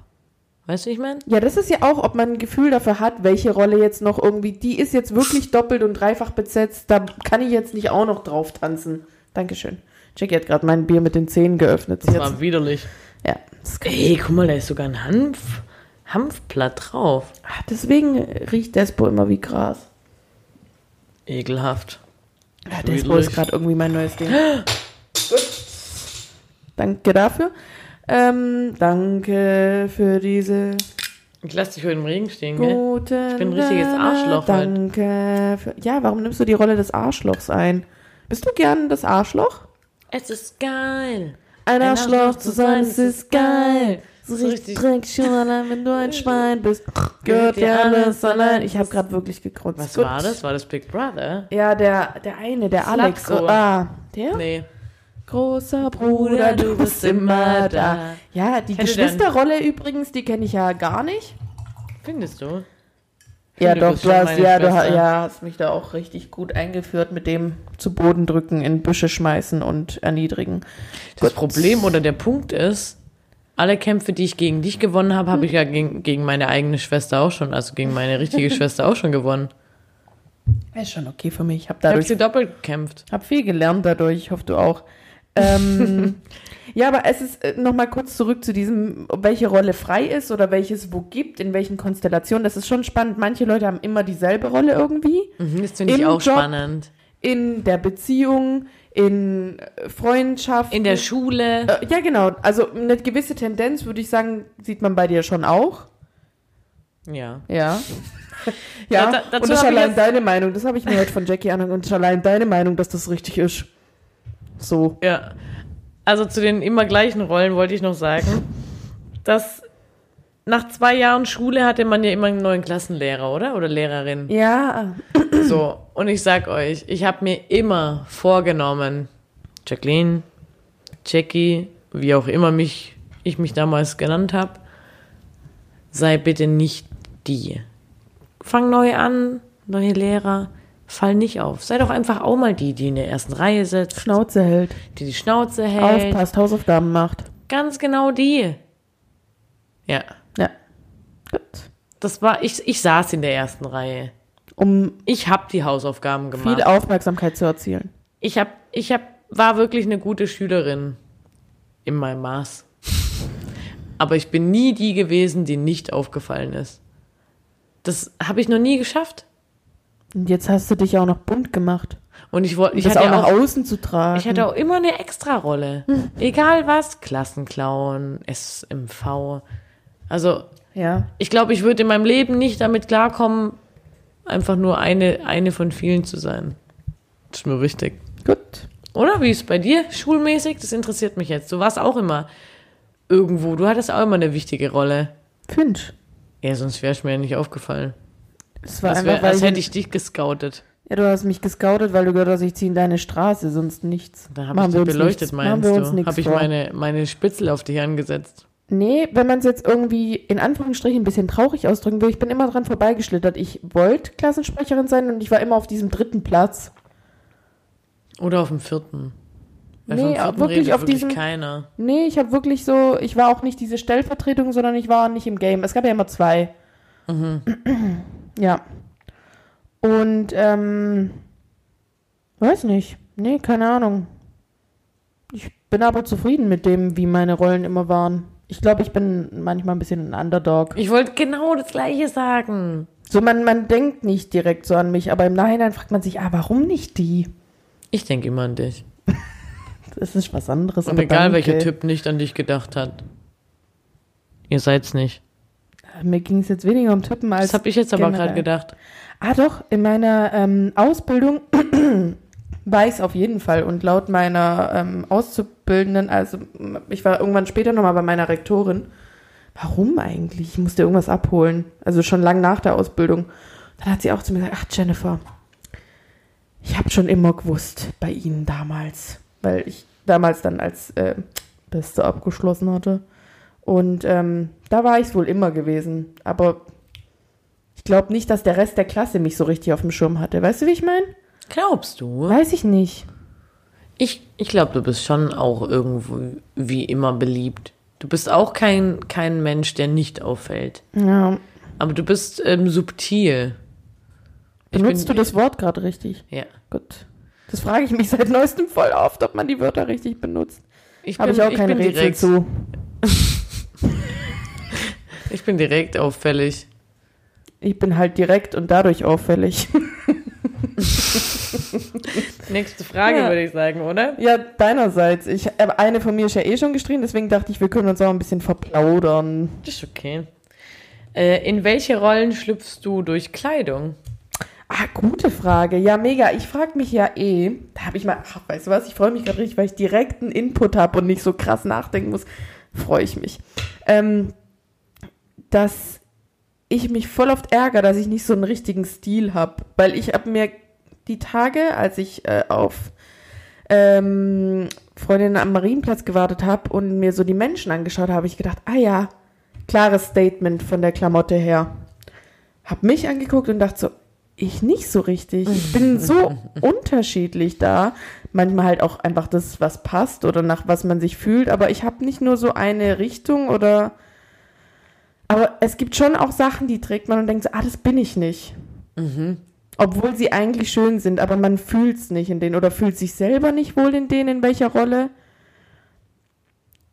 Weißt du, wie ich meine? Ja, das ist ja auch, ob man ein Gefühl dafür hat, welche Rolle jetzt noch irgendwie, die ist jetzt wirklich doppelt und dreifach besetzt, da kann ich jetzt nicht auch noch drauf tanzen. Dankeschön. Jackie hat gerade mein Bier mit den Zähnen geöffnet. Das hat's- war widerlich. ja, Ey, guck mal, da ist sogar ein Hanf, Hanfblatt drauf. Ah, Deswegen riecht Despo immer wie Gras. Ekelhaft. Ja, Despo ist gerade irgendwie mein neues Ding. Gut. Danke dafür. Ähm, danke für diese Ich lass dich heute im Regen stehen, gell? guten. Ich bin ein richtiges Arschloch. Danke. Für, ja, warum nimmst du die Rolle des Arschlochs ein? Bist du gern das Arschloch? Es ist geil. Ein Arschloch zu sein, es ist geil. So richtig dreckig schon allein, wenn du ein Schwein bist. Gehört dir alles allein. Ich habe gerade wirklich gekreuzt. Was Gut. war das? War das Big Brother? Ja, der, der eine, der Alex. Ah, der? Nee. Großer Bruder, du bist immer da. Ja, die Kennst du den? Geschwisterrolle übrigens, die kenne ich ja gar nicht. Findest du? Ja, du doch, bist du schon hast, meine ja, du Schwester. ja, hast mich da auch richtig gut eingeführt mit dem zu Boden drücken, in Büsche schmeißen und erniedrigen. Das Gut. Problem oder der Punkt ist, alle Kämpfe, die ich gegen dich gewonnen habe, habe ich ja gegen, gegen meine eigene Schwester auch schon, also gegen meine richtige Schwester auch schon gewonnen. Ist schon okay für mich. Ich habe Ich habe dadurch sie doppelt gekämpft. hab viel gelernt dadurch. Ich hoffe, du auch. Ähm, ja, aber es ist äh, noch mal kurz zurück zu diesem, welche Rolle frei ist oder welches wo gibt, in welchen Konstellationen. Das ist schon spannend. Manche Leute haben immer dieselbe Rolle irgendwie. Mhm, das finde ich auch Job. spannend. In der Beziehung, in äh, Freundschaft. In der Schule. Äh, ja, genau. Also eine gewisse Tendenz, würde ich sagen, sieht man bei dir schon auch. Ja. Ja. Ja, ja, da- dazu und das ist allein deine Meinung. Das habe ich mir heute von Jackie an und das ist allein deine Meinung, dass das richtig ist. So. Ja. Also zu den immer gleichen Rollen wollte ich noch sagen, dass nach zwei Jahren Schule hatte man ja immer einen neuen Klassenlehrer, oder? Oder Lehrerin. Ja, So, und ich sag euch, ich habe mir immer vorgenommen, Jacqueline, Jackie, wie auch immer mich ich mich damals genannt habe, sei bitte nicht die. Fang neu an, neue Lehrer, fall nicht auf. Sei doch einfach auch mal die, die in der ersten Reihe sitzt, Schnauze hält. die die Schnauze hält. Aufpasst, Hausaufgaben macht. Ganz genau die. Ja, Ja. Gut. das war, ich, ich saß in der ersten Reihe. Um Ich habe die Hausaufgaben gemacht. viel Aufmerksamkeit zu erzielen. Ich hab, ich hab, war wirklich eine gute Schülerin in meinem Maß. Aber ich bin nie die gewesen, die nicht aufgefallen ist. Das habe ich noch nie geschafft. Und jetzt hast du dich auch noch bunt gemacht. Und ich wollte, ich das hatte auch nach auch, außen zu tragen. ich hatte auch immer eine Extrarolle. Egal was, Klassenclown, SMV. Also, ja. ich glaube, ich würde in meinem Leben nicht damit klarkommen, einfach nur eine, eine von vielen zu sein. Das ist mir wichtig. Gut. Oder wie ist es bei dir schulmäßig? Das interessiert mich jetzt. Du warst auch immer irgendwo. Du hattest auch immer eine wichtige Rolle. Finch. Ja, sonst wäre es mir ja nicht aufgefallen. Es war Als, einfach, wär, als hätte ich dich gescoutet. Ja, du hast mich gescoutet, weil du gehört hast, ich ziehe in deine Straße, sonst nichts. Da habe ich wir dich uns beleuchtet, nichts- meinst wir uns du? Habe ich vor. meine, meine Spitzel auf dich angesetzt. Nee, wenn man es jetzt irgendwie in Anführungsstrichen ein bisschen traurig ausdrücken will, ich bin immer dran vorbeigeschlittert. Ich wollte Klassensprecherin sein und ich war immer auf diesem dritten Platz. Oder auf dem vierten. Weil Nee, vierten wirklich auf wirklich diesem- keiner. Nee, ich habe wirklich so, ich war auch nicht diese Stellvertretung, sondern ich war nicht im Game. Es gab ja immer zwei. Ja. Und, ähm, weiß nicht. Nee, keine Ahnung. Ich bin aber zufrieden mit dem, wie meine Rollen immer waren. Ich glaube, ich bin manchmal ein bisschen ein Underdog. Ich wollte genau das Gleiche sagen. So, man, man denkt nicht direkt so an mich, aber im Nachhinein fragt man sich, ah, warum nicht die? Ich denke immer an dich. Das ist was anderes. Und aber egal, danke. welcher Typ nicht an dich gedacht hat. Ihr seid's nicht. Mir ging es jetzt weniger um Typen als. Das habe ich jetzt aber gerade gedacht. Ah, doch, in meiner ähm, Ausbildung weiß auf jeden Fall. Und laut meiner ähm, Auszubildenden, also ich war irgendwann später nochmal bei meiner Rektorin. Warum eigentlich? Ich musste irgendwas abholen. Also schon lang nach der Ausbildung. Dann hat sie auch zu mir gesagt, ach Jennifer, ich habe schon immer gewusst bei Ihnen damals, weil ich damals dann als äh, Beste abgeschlossen hatte. Und ähm, da war ich wohl immer gewesen. Aber ich glaube nicht, dass der Rest der Klasse mich so richtig auf dem Schirm hatte. Weißt du, wie ich meine? Glaubst du? Weiß ich nicht. Ich, ich glaube, du bist schon auch irgendwo wie immer beliebt. Du bist auch kein, kein Mensch, der nicht auffällt. Ja. Aber du bist ähm, subtil. Benutzt bin- du das Wort gerade richtig? Ja. Gut. Das frage ich mich seit neuestem voll oft, ob man die Wörter richtig benutzt. Ich Habe ich auch kein bin Rätsel direkt, zu. Ich bin direkt auffällig. Ich bin halt direkt und dadurch auffällig. Nächste Frage, Ja. würde ich sagen, oder? ja, deinerseits. Ich, äh, eine von mir ist ja eh schon gestrichen, deswegen dachte ich, wir können uns auch ein bisschen verplaudern. Das ist okay. Äh, in welche Rollen schlüpfst du durch Kleidung? Ah, gute Frage. Ja, mega. Ich frage mich ja eh, da habe ich mal, ach, weißt du was, ich freue mich gerade richtig, weil ich direkt einen Input habe und nicht so krass nachdenken muss. Freue ich mich. Ähm, dass ich mich voll oft ärgere, dass ich nicht so einen richtigen Stil habe. Weil ich habe mir die Tage, als ich äh, auf ähm, Freundinnen am Marienplatz gewartet habe und mir so die Menschen angeschaut habe, habe ich gedacht, ah ja, klares Statement von der Klamotte her. Hab mich angeguckt und dachte so, ich nicht so richtig. Ich bin so unterschiedlich da. Manchmal halt auch einfach das, was passt oder nach was man sich fühlt. Aber ich habe nicht nur so eine Richtung oder. Aber es gibt schon auch Sachen, die trägt man und denkt so, ah, das bin ich nicht. Obwohl sie eigentlich schön sind, aber man fühlt es nicht in denen oder fühlt sich selber nicht wohl in denen, in welcher Rolle.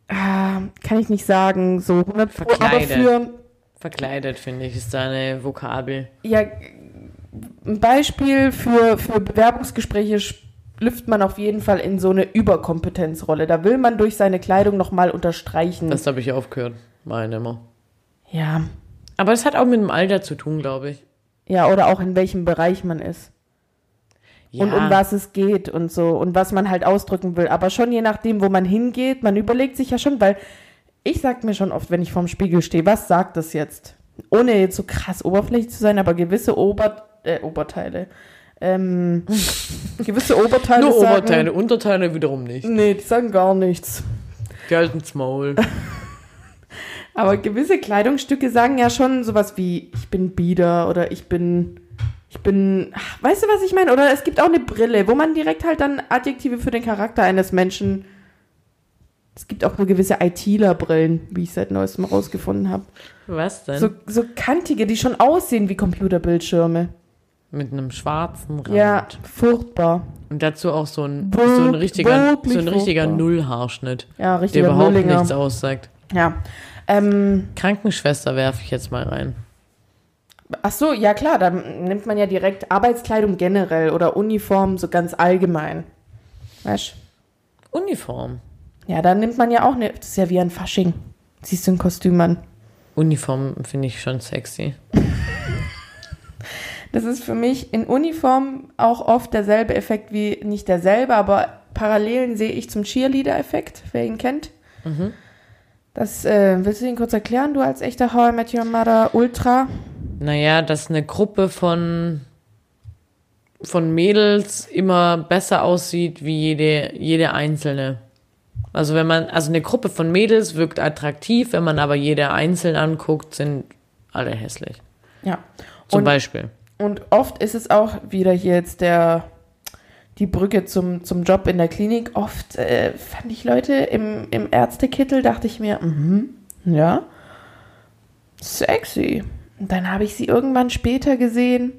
Ah, kann ich nicht sagen, so 100 Pro, aber Verkleidet. für, Verkleidet, finde ich, ist da eine Vokabel. Ja, ein Beispiel für, für Bewerbungsgespräche schlüpft man auf jeden Fall in so eine Überkompetenzrolle. Da will man durch seine Kleidung nochmal unterstreichen. Das habe ich aufgehört. Meine immer. ja. Aber es hat auch mit dem Alter zu tun, glaube ich. Ja, oder auch in welchem Bereich man ist. Ja. Und um was es geht und so. Und was man halt ausdrücken will. Aber schon je nachdem, wo man hingeht, man überlegt sich ja schon, weil ich sag mir schon oft, wenn ich vorm Spiegel stehe, was sagt das jetzt? Ohne jetzt so krass oberflächlich zu sein, aber gewisse Ober äh, Oberteile. Ähm, gewisse Oberteile Nur sagen, Oberteile, Unterteile wiederum nicht. Nee, die sagen gar nichts. Die halten's Maul. Aber gewisse Kleidungsstücke sagen ja schon sowas wie, ich bin bieder oder ich bin, ich bin, weißt du, was ich meine? Oder es gibt auch eine Brille, wo man direkt halt dann Adjektive für den Charakter eines Menschen, es gibt auch nur gewisse ITler-Brillen, wie ich seit neuestem rausgefunden habe. Was denn? So, so kantige, die schon aussehen wie Computerbildschirme. Mit einem schwarzen Rand. Ja, furchtbar. Und dazu auch so ein, Wir- so ein richtiger, wirklich so ein richtiger furchtbar. Nullhaarschnitt, Ja, der richtiger überhaupt Nullinger. nichts aussagt. Ja. Ähm, Krankenschwester werfe ich jetzt mal rein. Ach so, ja klar, dann nimmt man ja direkt Arbeitskleidung generell oder Uniform so ganz allgemein. Weißt Uniform. Ja, dann nimmt man ja auch eine, das ist ja wie ein Fasching. Siehst du ein Kostüm an. Uniform finde ich schon sexy. Das ist für mich in Uniform auch oft derselbe Effekt wie, nicht derselbe, aber Parallelen sehe ich zum Cheerleader-Effekt, wer ihn kennt. Das, äh, willst du ihn kurz erklären, du als echter How I Met Your Mother Ultra? Naja, dass eine Gruppe von, von Mädels immer besser aussieht wie jede, jede einzelne. Also wenn man, also eine Gruppe von Mädels wirkt attraktiv, wenn man aber jede einzeln anguckt, sind alle hässlich. Ja. Zum Und- Beispiel. Und oft ist es auch wieder hier jetzt der, die Brücke zum, zum Job in der Klinik. Oft äh, fand ich Leute im, im Ärztekittel, dachte ich mir, mhm, ja, sexy. Und dann habe ich sie irgendwann später gesehen,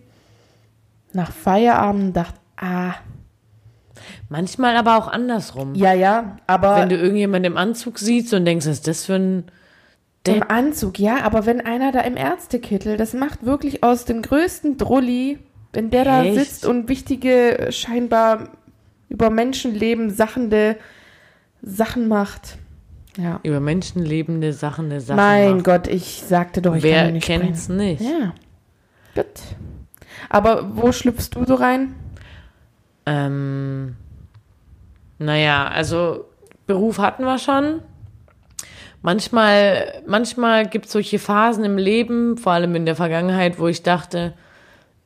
nach Feierabend, dachte, ah, Manchmal aber auch andersrum. ja, ja, aber Wenn du irgendjemanden im Anzug siehst und denkst, was ist das für ein im Anzug, ja, aber wenn einer da im Ärztekittel, das macht wirklich aus dem größten Drulli, wenn der da Echt? sitzt und wichtige, scheinbar über Menschenleben sachende Sachen macht. Ja. über menschenlebende Sachen eine Sache mein macht. Gott, ich sagte doch, ich kann Wer ihn nicht kennt's sprechen. nicht? Ja. Gut. Aber wo schlüpfst du so rein? Ähm, naja, also Beruf hatten wir schon. Manchmal, manchmal gibt es solche Phasen im Leben, vor allem in der Vergangenheit, wo ich dachte,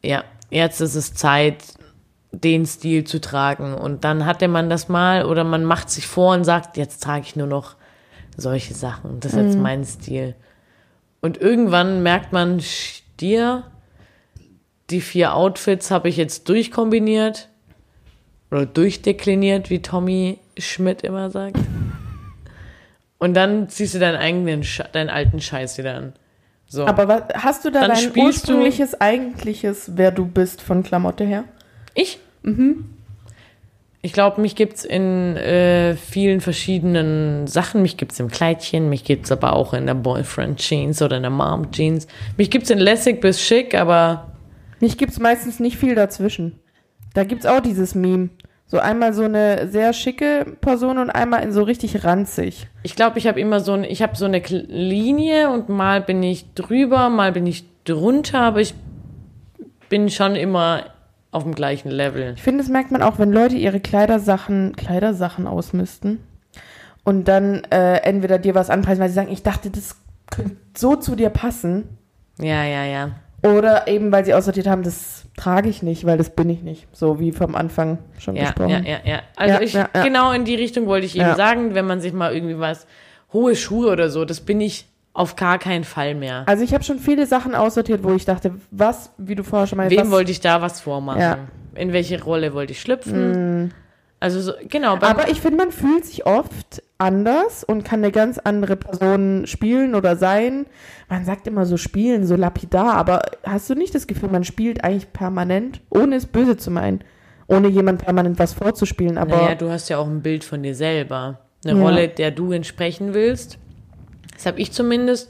ja, jetzt ist es Zeit, den Stil zu tragen. Und dann hatte man das mal oder man macht sich vor und sagt, jetzt trage ich nur noch Solche Sachen. Das ist jetzt mein Stil. Und irgendwann merkt man, Stier, die vier Outfits habe ich jetzt durchkombiniert oder durchdekliniert, wie Tommy Schmidt immer sagt. Und dann ziehst du deinen eigenen, deinen alten Scheiß wieder an. So. Aber was, hast du da Dann dein ursprüngliches, eigentliches, wer du bist von Klamotte her? Ich? Ich glaube, mich gibt's in äh, vielen verschiedenen Sachen. Mich gibt's im Kleidchen, mich gibt's aber auch in der Boyfriend Jeans oder in der Mom Jeans. Mich gibt's in lässig bis schick, aber Mich gibt's meistens nicht viel dazwischen. Da gibt's auch dieses Meme. So einmal so eine sehr schicke Person und einmal in so richtig ranzig. ich glaube, ich habe immer so ein, ich habe so eine Linie und mal bin ich drüber, mal bin ich drunter, aber ich bin schon immer auf dem gleichen Level. Ich finde, das merkt man auch, wenn Leute ihre Kleidersachen, Kleidersachen ausmisten und dann äh, entweder dir was anpreisen, weil sie sagen, ich dachte, das könnte so zu dir passen. Ja, ja, ja. Oder eben, weil sie aussortiert haben, das trage ich nicht, weil das bin ich nicht. So wie vom Anfang schon Ja, besprochen. ja, ja, ja. Also Ja, ich, ja, ja. genau in die Richtung wollte ich eben sagen, wenn man sich mal irgendwie was, hohe Schuhe oder so, das bin ich auf gar keinen Fall mehr. Also ich habe schon viele Sachen aussortiert, wo ich dachte, was, wie du vorher schon mal Wem wollte ich da was vormachen? In welche Rolle wollte ich schlüpfen? Also so, genau. Aber ich finde, man fühlt sich oft anders und kann eine ganz andere Person spielen oder sein. Man sagt immer so spielen, so lapidar, aber hast du nicht das Gefühl, man spielt eigentlich permanent, ohne es böse zu meinen, ohne jemand permanent was vorzuspielen, aber naja, du hast ja auch ein Bild von dir selber. Eine Ja. Rolle, der du entsprechen willst. Das habe ich zumindest.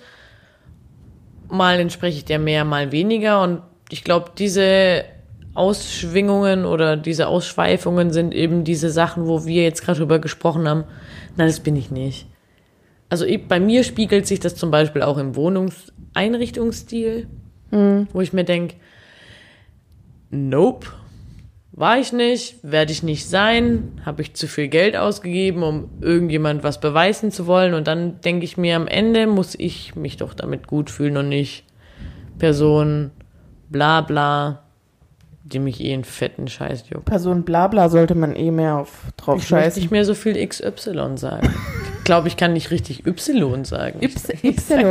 Mal entspreche ich der mehr, mal weniger. Und ich glaube, diese Ausschwingungen oder diese Ausschweifungen sind eben diese Sachen, wo wir jetzt gerade drüber gesprochen haben. Nein, das bin ich nicht. Also bei mir spiegelt sich das zum Beispiel auch im Wohnungseinrichtungsstil, wo ich mir denke, nope, war ich nicht, werde ich nicht sein, habe ich zu viel Geld ausgegeben, um irgendjemand was beweisen zu wollen. Und dann denke ich mir, am Ende muss ich mich doch damit gut fühlen und nicht Person bla bla, die mich eh in fetten Scheiß juckt. Person Blabla sollte man eh mehr auf drauf Ich möchte scheißen. nicht mehr so viel XY sagen. Ich glaube, ich kann nicht richtig Y sagen. Ich- Y, ich sag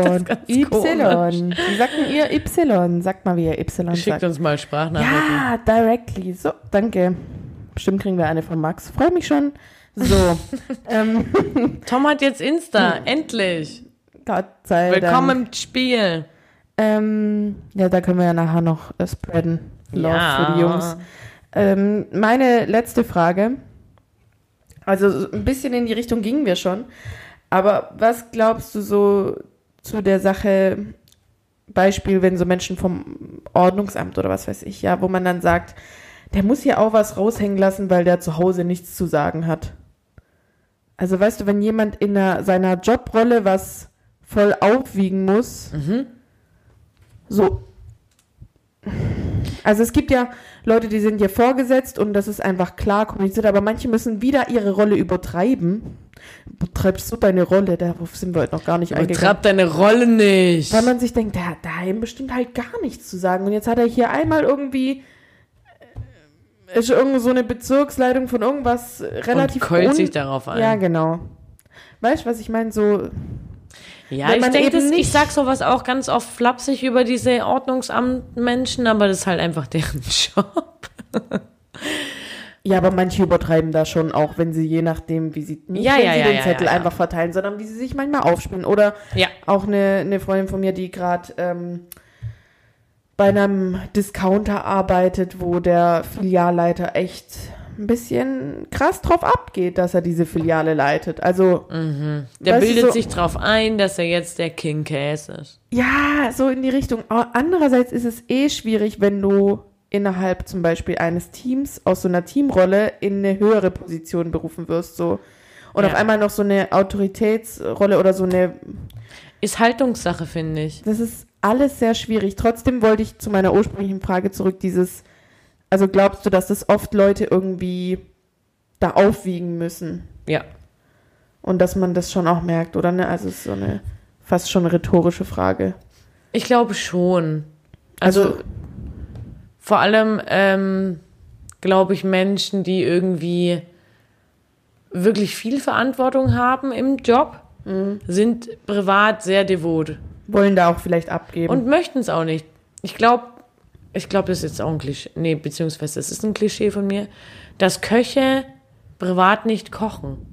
Y, Y. komisch. Wie sagt denn ihr Y? Sagt mal, wie ihr Y Schickt sagt. uns mal Sprachnachrichten. Ja, directly. So, danke. Bestimmt kriegen wir eine von Max. Freue mich schon. So, ähm, Tom hat jetzt Insta, endlich. Gott sei Willkommen Dank. im Spiel. Ähm, ja, da können wir ja nachher noch äh, spreaden. Love Ja. für die Jungs. Ähm, meine letzte Frage. Also so ein bisschen in die Richtung gingen wir schon. Aber was glaubst du so zu der Sache, Beispiel, wenn so Menschen vom Ordnungsamt oder was weiß ich, ja, wo man dann sagt, der muss hier auch was raushängen lassen, weil der zu Hause nichts zu sagen hat. Also weißt du, wenn jemand in einer, seiner Jobrolle was voll aufwiegen muss, so. Also es gibt ja Leute, die sind dir vorgesetzt und das ist einfach klar kommuniziert, aber manche müssen wieder ihre Rolle übertreiben. Betreibst du deine Rolle, darauf sind wir heute noch gar nicht eingegangen. Übertreib deine Rolle nicht. Weil man sich denkt, der hat daheim bestimmt halt gar nichts zu sagen. Und jetzt hat er hier einmal irgendwie äh, ist irgend so eine Bezirksleitung von irgendwas relativ Und keult un- sich darauf ein. Ja, genau. Weißt du, was ich meine? So, Ja, Wenn ich man denke, eben das- ich nicht- sag sowas auch ganz oft flapsig über diese Ordnungsamtmenschen, aber das ist halt einfach deren Job. ja, aber manche übertreiben da schon auch, wenn sie je nachdem, wie sie nicht Ja, wenn ja, sie ja, den Zettel einfach verteilen, sondern wie sie sich manchmal aufspielen. Oder Ja. auch eine, eine Freundin von mir, die gerade ähm, bei einem Discounter arbeitet, wo der Filialleiter echt ein bisschen krass drauf abgeht, dass er diese Filiale leitet. Also, Der Weißt du, bildet so- sich drauf ein, dass er jetzt der King Case ist. ja, so in die Richtung. Andererseits ist es eh schwierig, wenn du innerhalb zum Beispiel eines Teams aus so einer Teamrolle in eine höhere Position berufen wirst, so. Und Ja. auf einmal noch so eine Autoritätsrolle oder so eine Ist Haltungssache, finde ich. Das ist alles sehr schwierig. Trotzdem wollte ich zu meiner ursprünglichen Frage zurück, dieses, also glaubst du, dass das oft Leute irgendwie da aufwiegen müssen Ja. und dass man das schon auch merkt, oder ne? Also es ist so eine fast schon rhetorische Frage. Ich glaube schon. Also, Also, vor allem, ähm, glaube ich, Menschen, die irgendwie wirklich viel Verantwortung haben im Job sind privat sehr devot Wollen da auch vielleicht abgeben. und möchten es auch nicht. Ich glaube, ich glaube, das ist jetzt auch ein Klischee, nee, beziehungsweise es ist ein Klischee von mir, dass Köche privat nicht kochen.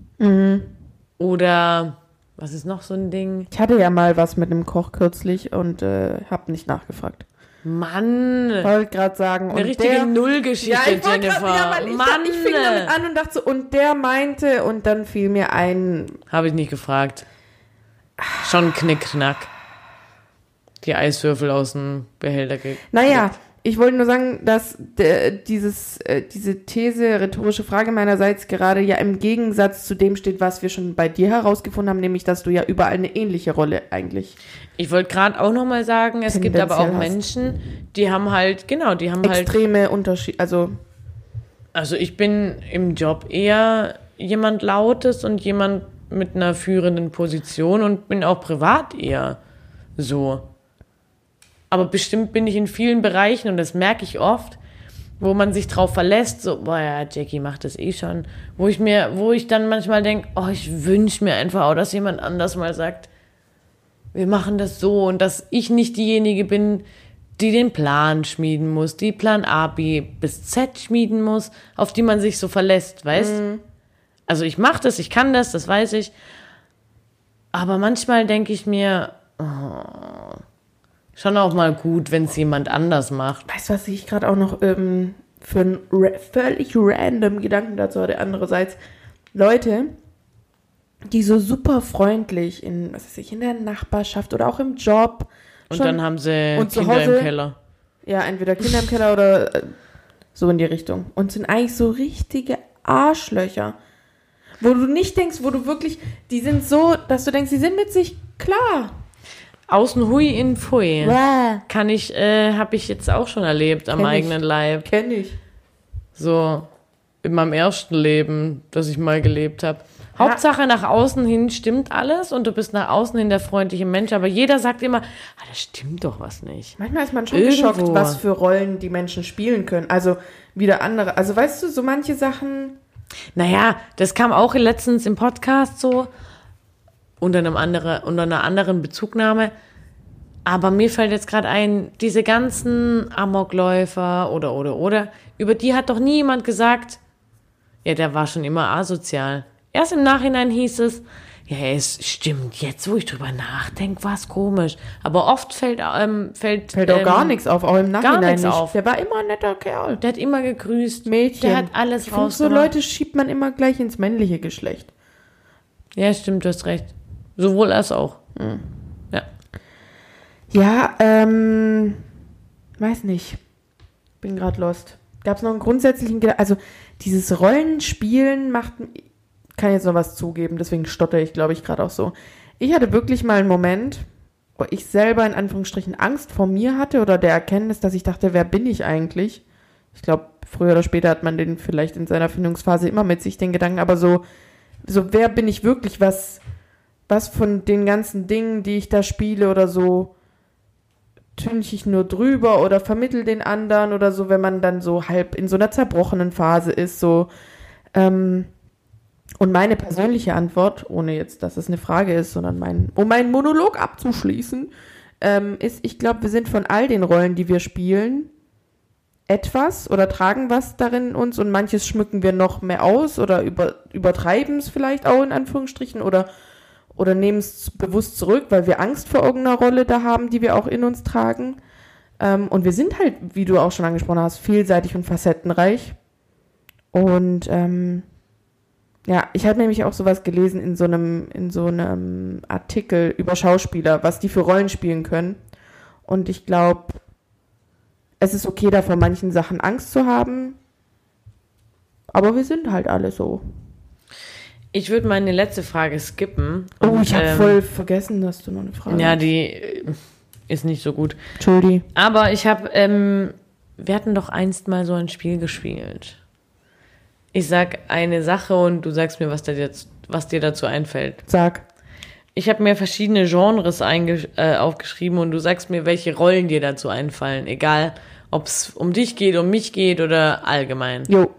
Oder was ist noch so ein Ding? ich hatte ja mal was mit einem Koch kürzlich und äh, habe nicht nachgefragt. Mann, Wollte gerade sagen. eine richtige der, Nullgeschichte, ja, ich Jennifer. gerade, ja, weil ich, Mann, ich fing damit an und dachte so, und der meinte, und dann fiel mir ein, habe ich nicht gefragt. Schon knickknack. Die Eiswürfel aus dem Behälter ge Naja, ich wollte nur sagen, dass dieses, äh, diese These, rhetorische Frage meinerseits gerade ja im Gegensatz zu dem steht, was wir schon bei dir herausgefunden haben, nämlich, dass du ja überall eine ähnliche Rolle eigentlich Ich wollte gerade auch noch mal sagen, es gibt aber auch hast. Menschen, die haben halt, genau, die haben halt, extreme Unterschiede, also also ich bin im Job eher jemand Lautes und jemand mit einer führenden Position und bin auch privat eher so. Aber bestimmt bin ich in vielen Bereichen und das merke ich oft, wo man sich drauf verlässt, so, boah ja, Jackie macht das eh schon, wo ich mir, wo ich dann manchmal denke, oh, ich wünsche mir einfach auch, dass jemand anders mal sagt, wir machen das so und dass ich nicht diejenige bin, die den Plan schmieden muss, die Plan A, B bis Z schmieden muss, auf die man sich so verlässt, weißt? Also ich mache das, ich kann das, das weiß ich. Aber manchmal denke ich mir, oh, schon auch mal gut, wenn es jemand anders macht. Weißt du, was ich gerade auch noch ähm, für einen ra völlig random Gedanken dazu hatte? Andererseits, Leute, die so super freundlich in, was weiß ich, in der Nachbarschaft oder auch im Job. Und dann haben sie und Kinder Hause- im Keller. Ja, entweder Kinder im Keller oder äh, so in die Richtung. Und sind eigentlich so richtige Arschlöcher. Wo du nicht denkst, wo du wirklich, die sind so, dass du denkst, die sind mit sich klar. Außen hui, in pfui. Bäh. Kann ich, äh, habe ich jetzt auch schon erlebt am Kenn ich. eigenen Leib. Kenn ich. So in meinem ersten Leben, das ich mal gelebt habe. Hauptsache nach außen hin stimmt alles und du bist nach außen hin der freundliche Mensch, aber jeder sagt immer, ah, da stimmt doch was nicht. Manchmal ist man schon Irgendwo. geschockt, was für Rollen die Menschen spielen können. Also wieder andere. Also weißt du, so manche Sachen. Naja, das kam auch letztens im Podcast so, unter, einem andere, unter einer anderen Bezugnahme. Aber mir fällt jetzt gerade ein, diese ganzen Amokläufer oder, oder, oder, über die hat doch nie jemand gesagt, ja, der war schon immer asozial. Erst im Nachhinein hieß es, ja, es stimmt, jetzt wo ich drüber nachdenke, war es komisch. Aber oft fällt, ähm, fällt, Fällt auch ähm, gar nichts auf, auch im Nachhinein nichts nicht. auf. Der war immer ein netter Kerl. Der hat immer gegrüßt. Mädchen. Der hat alles ich So. Leute schiebt man immer gleich ins männliche Geschlecht. Ja, stimmt, du hast recht. Sowohl als auch. Hm. Ja. Ja, ähm, weiß nicht. Bin gerade lost. Gab es noch einen grundsätzlichen, Geda- also dieses Rollenspielen macht, kann jetzt noch was zugeben, deswegen stotter ich, glaube ich, gerade auch so. Ich hatte wirklich mal einen Moment, wo ich selber in Anführungsstrichen Angst vor mir hatte oder der Erkenntnis, dass ich dachte, wer bin ich eigentlich? Ich glaube, früher oder später hat man den vielleicht in seiner Findungsphase immer mit sich den Gedanken, aber so, so wer bin ich wirklich? Was, was von den ganzen Dingen, die ich da spiele oder so, tünche ich nur drüber oder vermittel den anderen oder so, wenn man dann so halb in so einer zerbrochenen Phase ist, so. Ähm, und meine persönliche Antwort, ohne jetzt, dass es eine Frage ist, sondern mein, um meinen Monolog abzuschließen, ähm, ist, ich glaube, wir sind von all den Rollen, die wir spielen, etwas oder tragen was darin in uns und manches schmücken wir noch mehr aus oder über, übertreiben es vielleicht auch in Anführungsstrichen oder oder nehmen es bewusst zurück, weil wir Angst vor irgendeiner Rolle da haben, die wir auch in uns tragen. Ähm, und wir sind halt, wie du auch schon angesprochen hast, vielseitig und facettenreich. Und ähm, ja, ich habe nämlich auch sowas gelesen in so einem in so einem Artikel über Schauspieler, was die für Rollen spielen können. Und ich glaube, es ist okay, da vor manchen Sachen Angst zu haben. Aber wir sind halt alle so. Ich würde meine letzte Frage skippen. Oh, Und, ich habe ähm, voll vergessen, dass du noch eine Frage Ja, hast. die äh, ist nicht so gut. Entschuldi. Aber ich habe, ähm, wir hatten doch einst mal so ein Spiel gespielt. Ich sag eine Sache und du sagst mir, was, jetzt, was dir dazu einfällt. Sag. Ich habe mir verschiedene Genres äh, aufgeschrieben und du sagst mir, welche Rollen dir dazu einfallen. Egal, ob es um dich geht, um mich geht oder allgemein. Jo.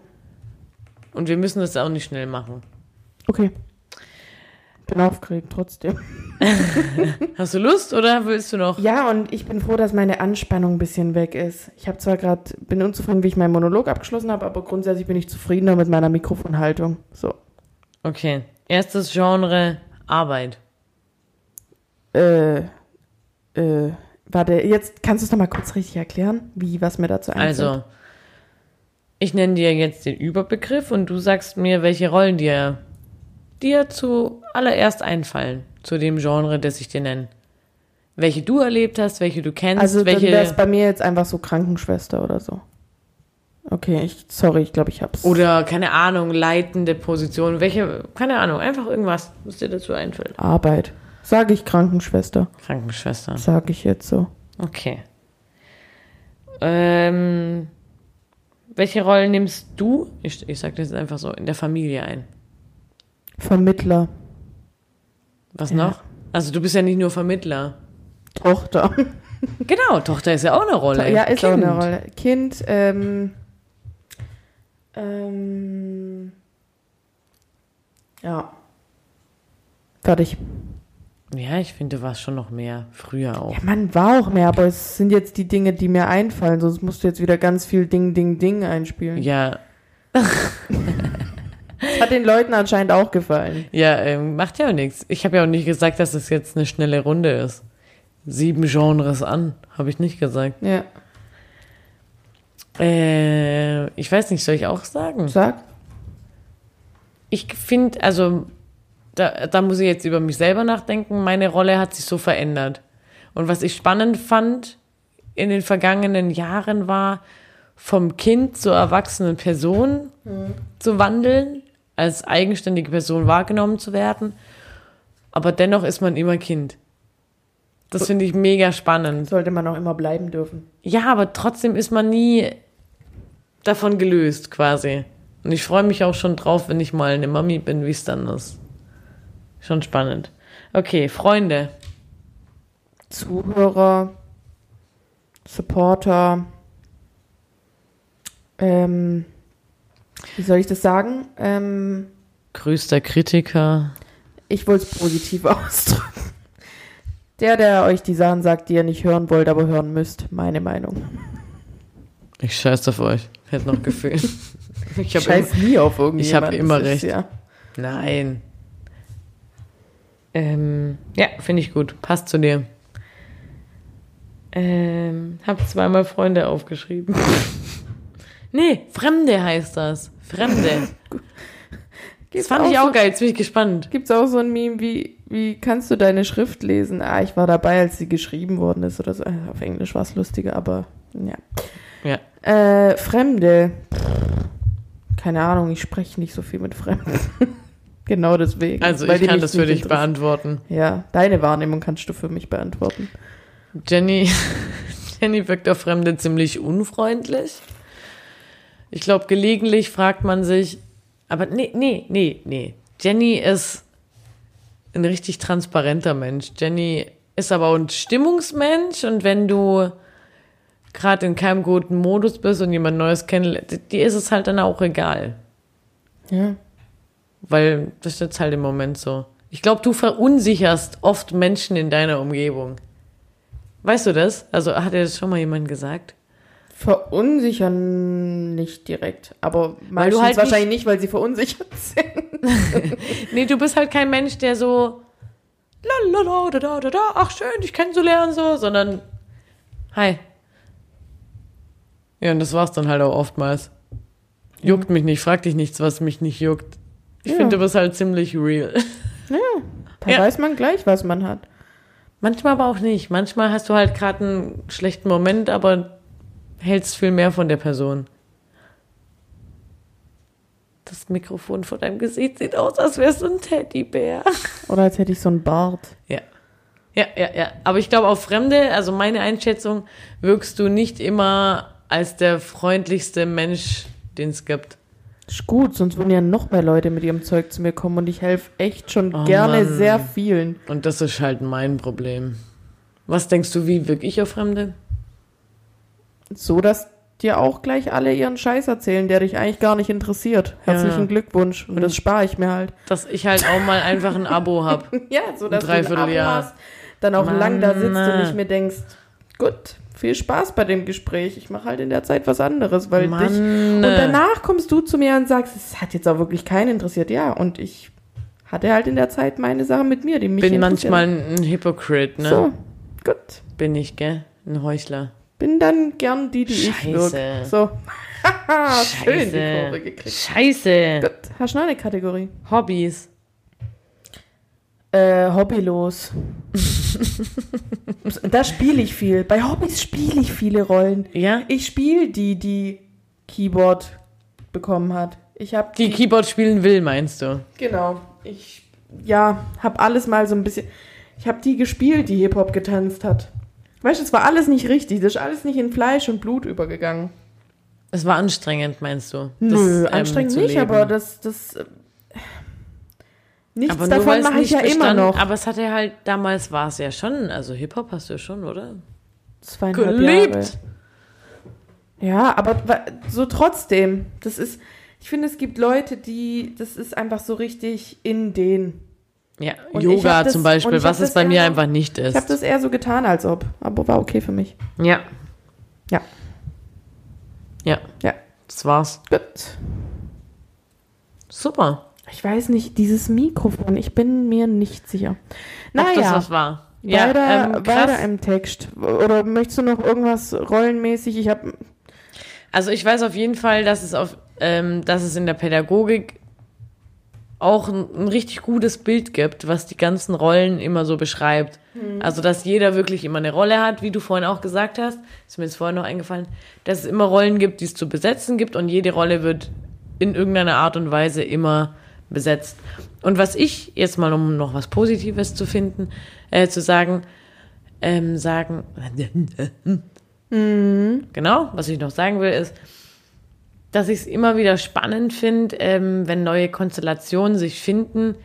Und wir müssen das auch nicht schnell machen. Okay. Bin aufgeregt trotzdem. Hast du Lust oder willst du noch? Ja, und ich bin froh, dass meine Anspannung ein bisschen weg ist. Ich habe zwar gerade, bin unzufrieden, wie ich meinen Monolog abgeschlossen habe, aber grundsätzlich bin ich zufriedener mit meiner Mikrofonhaltung. So. Okay. Erstes Genre Arbeit. Äh, äh, warte, jetzt kannst du es nochmal kurz richtig erklären, wie, was mir dazu einfällt. Also, ich nenne dir jetzt den Überbegriff und du sagst mir, welche Rollen dir, dir zuallererst einfallen zu dem Genre, das ich dir nenne. Welche du erlebt hast, welche du kennst, Also dann wäre es welche. bei mir jetzt einfach so Krankenschwester oder so. Okay, ich, sorry, ich glaube, ich hab's. Oder, keine Ahnung, leitende Position, welche, keine Ahnung, einfach irgendwas, was dir dazu einfällt. Arbeit. Sage ich Krankenschwester. Krankenschwester. Sage ich jetzt so. Okay. Ähm, welche Rollen nimmst du, ich, ich sag das jetzt einfach so, in der Familie ein? Vermittler. Was Ja. noch? Also du bist ja nicht nur Vermittler. Tochter. Genau, Tochter ist ja auch eine Rolle. ja, ist auch Kind. eine Rolle. Kind, ähm, ähm, ja. Fertig. Ja, ich finde, du warst schon noch mehr. Früher auch. Ja, man war auch mehr, aber es sind jetzt die Dinge, die mir einfallen, sonst musst du jetzt wieder ganz viel Ding, Ding, Ding einspielen. Ja, hat den Leuten anscheinend auch gefallen. ja, ähm, macht ja auch nichts. Ich habe ja auch nicht gesagt, dass es jetzt eine schnelle Runde ist. Sieben Genres an, habe ich nicht gesagt. Ja, Äh, ich weiß nicht, soll ich auch sagen? sag. Ich finde, also, da, da muss ich jetzt über mich selber nachdenken. Meine Rolle hat sich so verändert. Und was ich spannend fand in den vergangenen Jahren war, vom Kind zur erwachsenen Person zu wandeln, als eigenständige Person wahrgenommen zu werden. Aber dennoch ist man immer Kind. Das finde ich mega spannend. Sollte man auch immer bleiben dürfen. Ja, aber trotzdem ist man nie davon gelöst, quasi. Und ich freue mich auch schon drauf, wenn ich mal eine Mami bin, wie es dann ist. Schon spannend. Okay, Freunde. Zuhörer, Supporter, ähm, wie soll ich das sagen? Ähm, Größter Kritiker. ich wollte es positiv ausdrücken. Der, der euch die Sachen sagt, die ihr nicht hören wollt, aber hören müsst. Meine Meinung. Ich scheiß auf euch. Hätte noch Gefühl. ich Scheiß nie auf irgendjemand. ich hab immer ist recht. Ja. Immer, nein. Ähm, ja, finde ich gut. Passt zu dir. Ähm, hab zweimal Freunde aufgeschrieben. nee, Fremde heißt das. Fremde. Das Gibt's fand ich auch so, geil, jetzt bin ich gespannt. Gibt es auch so ein Meme wie, wie kannst du deine Schrift lesen? Ah, ich war dabei, als sie geschrieben worden ist oder so. Äh, Auf Englisch war es lustiger, aber ja. Ja. Äh, Fremde. Keine Ahnung, ich spreche nicht so viel mit Fremden. genau deswegen. Also ich kann das für dich beantworten. Ja, deine Wahrnehmung kannst du für mich beantworten. Jenny, Jenny wirkt auf Fremde ziemlich unfreundlich. Ich glaube, gelegentlich fragt man sich, aber nee, nee, nee, nee. Jenny ist ein richtig transparenter Mensch. Jenny ist aber auch ein Stimmungsmensch und wenn du gerade in keinem guten Modus bist und jemand Neues kennenlernst, dir ist es halt dann auch egal. Ja. Weil das ist jetzt halt im Moment so. Ich glaube, du verunsicherst oft Menschen in deiner Umgebung. Weißt du das? Also hat dir das schon mal jemand gesagt? Verunsichern nicht direkt, aber meistens du halt wahrscheinlich nicht, weil sie verunsichert sind. Nee, du bist halt kein Mensch, der so la la la da da da da, ach schön, dich kennenzulernen so, sondern hi. Ja, und das war's dann halt auch oftmals. Juckt mich nicht, frag dich nichts, was mich nicht juckt. Ich Ja. finde, du bist halt ziemlich real. Da Ja. weiß man gleich, was man hat. Manchmal aber auch nicht. Manchmal hast du halt gerade einen schlechten Moment, aber hältst viel mehr von der Person. Das Mikrofon vor deinem Gesicht sieht aus, als wärst du ein Teddybär. Oder als hätte ich so einen Bart. Ja. Ja, ja, ja. Aber ich glaube, auf Fremde, also meine Einschätzung, wirkst du nicht immer als der freundlichste Mensch, den es gibt. Ist gut, sonst würden ja noch mehr Leute mit ihrem Zeug zu mir kommen und ich helfe echt schon Oh gerne Mann. sehr vielen. Und das ist halt mein Problem. Was denkst du, wie wirke ich auf Fremde? So, dass dir auch gleich alle ihren Scheiß erzählen, der dich eigentlich gar nicht interessiert. Herzlichen Ja. Glückwunsch. Und das spare ich mir halt. Dass ich halt auch mal einfach ein Abo hab. Ja, so dass du ein Abo Dreivierteljahr. hast, dann auch lang da sitzt Mann. und nicht mehr denkst, gut, viel Spaß bei dem Gespräch. Ich mache halt in der Zeit was anderes, weil dich. Mann. Und danach kommst du zu mir und sagst, es hat jetzt auch wirklich keinen interessiert. Ja, und ich hatte halt in der Zeit meine Sachen mit mir, die mich Bin manchmal ein Hypocrite, ne? So, gut. Bin ich, gell? Ein Heuchler. Bin dann gern die, die ich Scheiße. wirke. So. Haha, schön die Kurve gekriegt. Scheiße. Gut, hast du noch eine Kategorie? Hobbys. Äh, hobbylos. da spiele ich viel. Bei Hobbys spiele ich viele Rollen. Ja? Ich spiele die, die Keyboard bekommen hat. Ich habe Die Keyboard spielen will, meinst du? Genau. Ich, ja, habe alles mal so ein bisschen. Ich habe die gespielt, die Hip-Hop getanzt hat. Weißt du, es war alles nicht richtig. Das ist alles nicht in Fleisch und Blut übergegangen. Es war anstrengend, meinst du? Nö, das, ähm, anstrengend zu nicht, leben. aber das. das äh, nichts Aber davon mache ich ja immer noch. Aber es hatte halt, damals war es ja schon, also Hip-Hop hast du schon, oder? Zweieinhalb Geliebt. Jahre. Ja, aber so trotzdem. Das ist. Ich finde, es gibt Leute, die. Das ist einfach so richtig in denen. Ja, Und Yoga das- zum Beispiel, was es bei mir so- einfach nicht Ich habe ist. das eher so getan, als ob. Aber war okay für mich. Ja. Ja. Ja, Ja. das war's. Gut. Super. Ich weiß nicht, dieses Mikrofon, ich bin mir nicht sicher. Ob das Naja, was war. Ja, weiter, ähm, weiter im Text. Oder möchtest du noch irgendwas rollenmäßig? Ich habe Also ich weiß auf jeden Fall, dass es auf, ähm, dass es in der Pädagogik auch ein, ein richtig gutes Bild gibt, was die ganzen Rollen immer so beschreibt. Also dass jeder wirklich immer eine Rolle hat, wie du vorhin auch gesagt hast, ist mir jetzt vorhin noch eingefallen, dass es immer Rollen gibt, die es zu besetzen gibt und jede Rolle wird in irgendeiner Art und Weise immer besetzt. Und was ich jetzt mal, um noch was Positives zu finden, äh, zu sagen, ähm, sagen, genau, was ich noch sagen will, ist, dass ich es immer wieder spannend finde, ähm, wenn neue Konstellationen sich finden,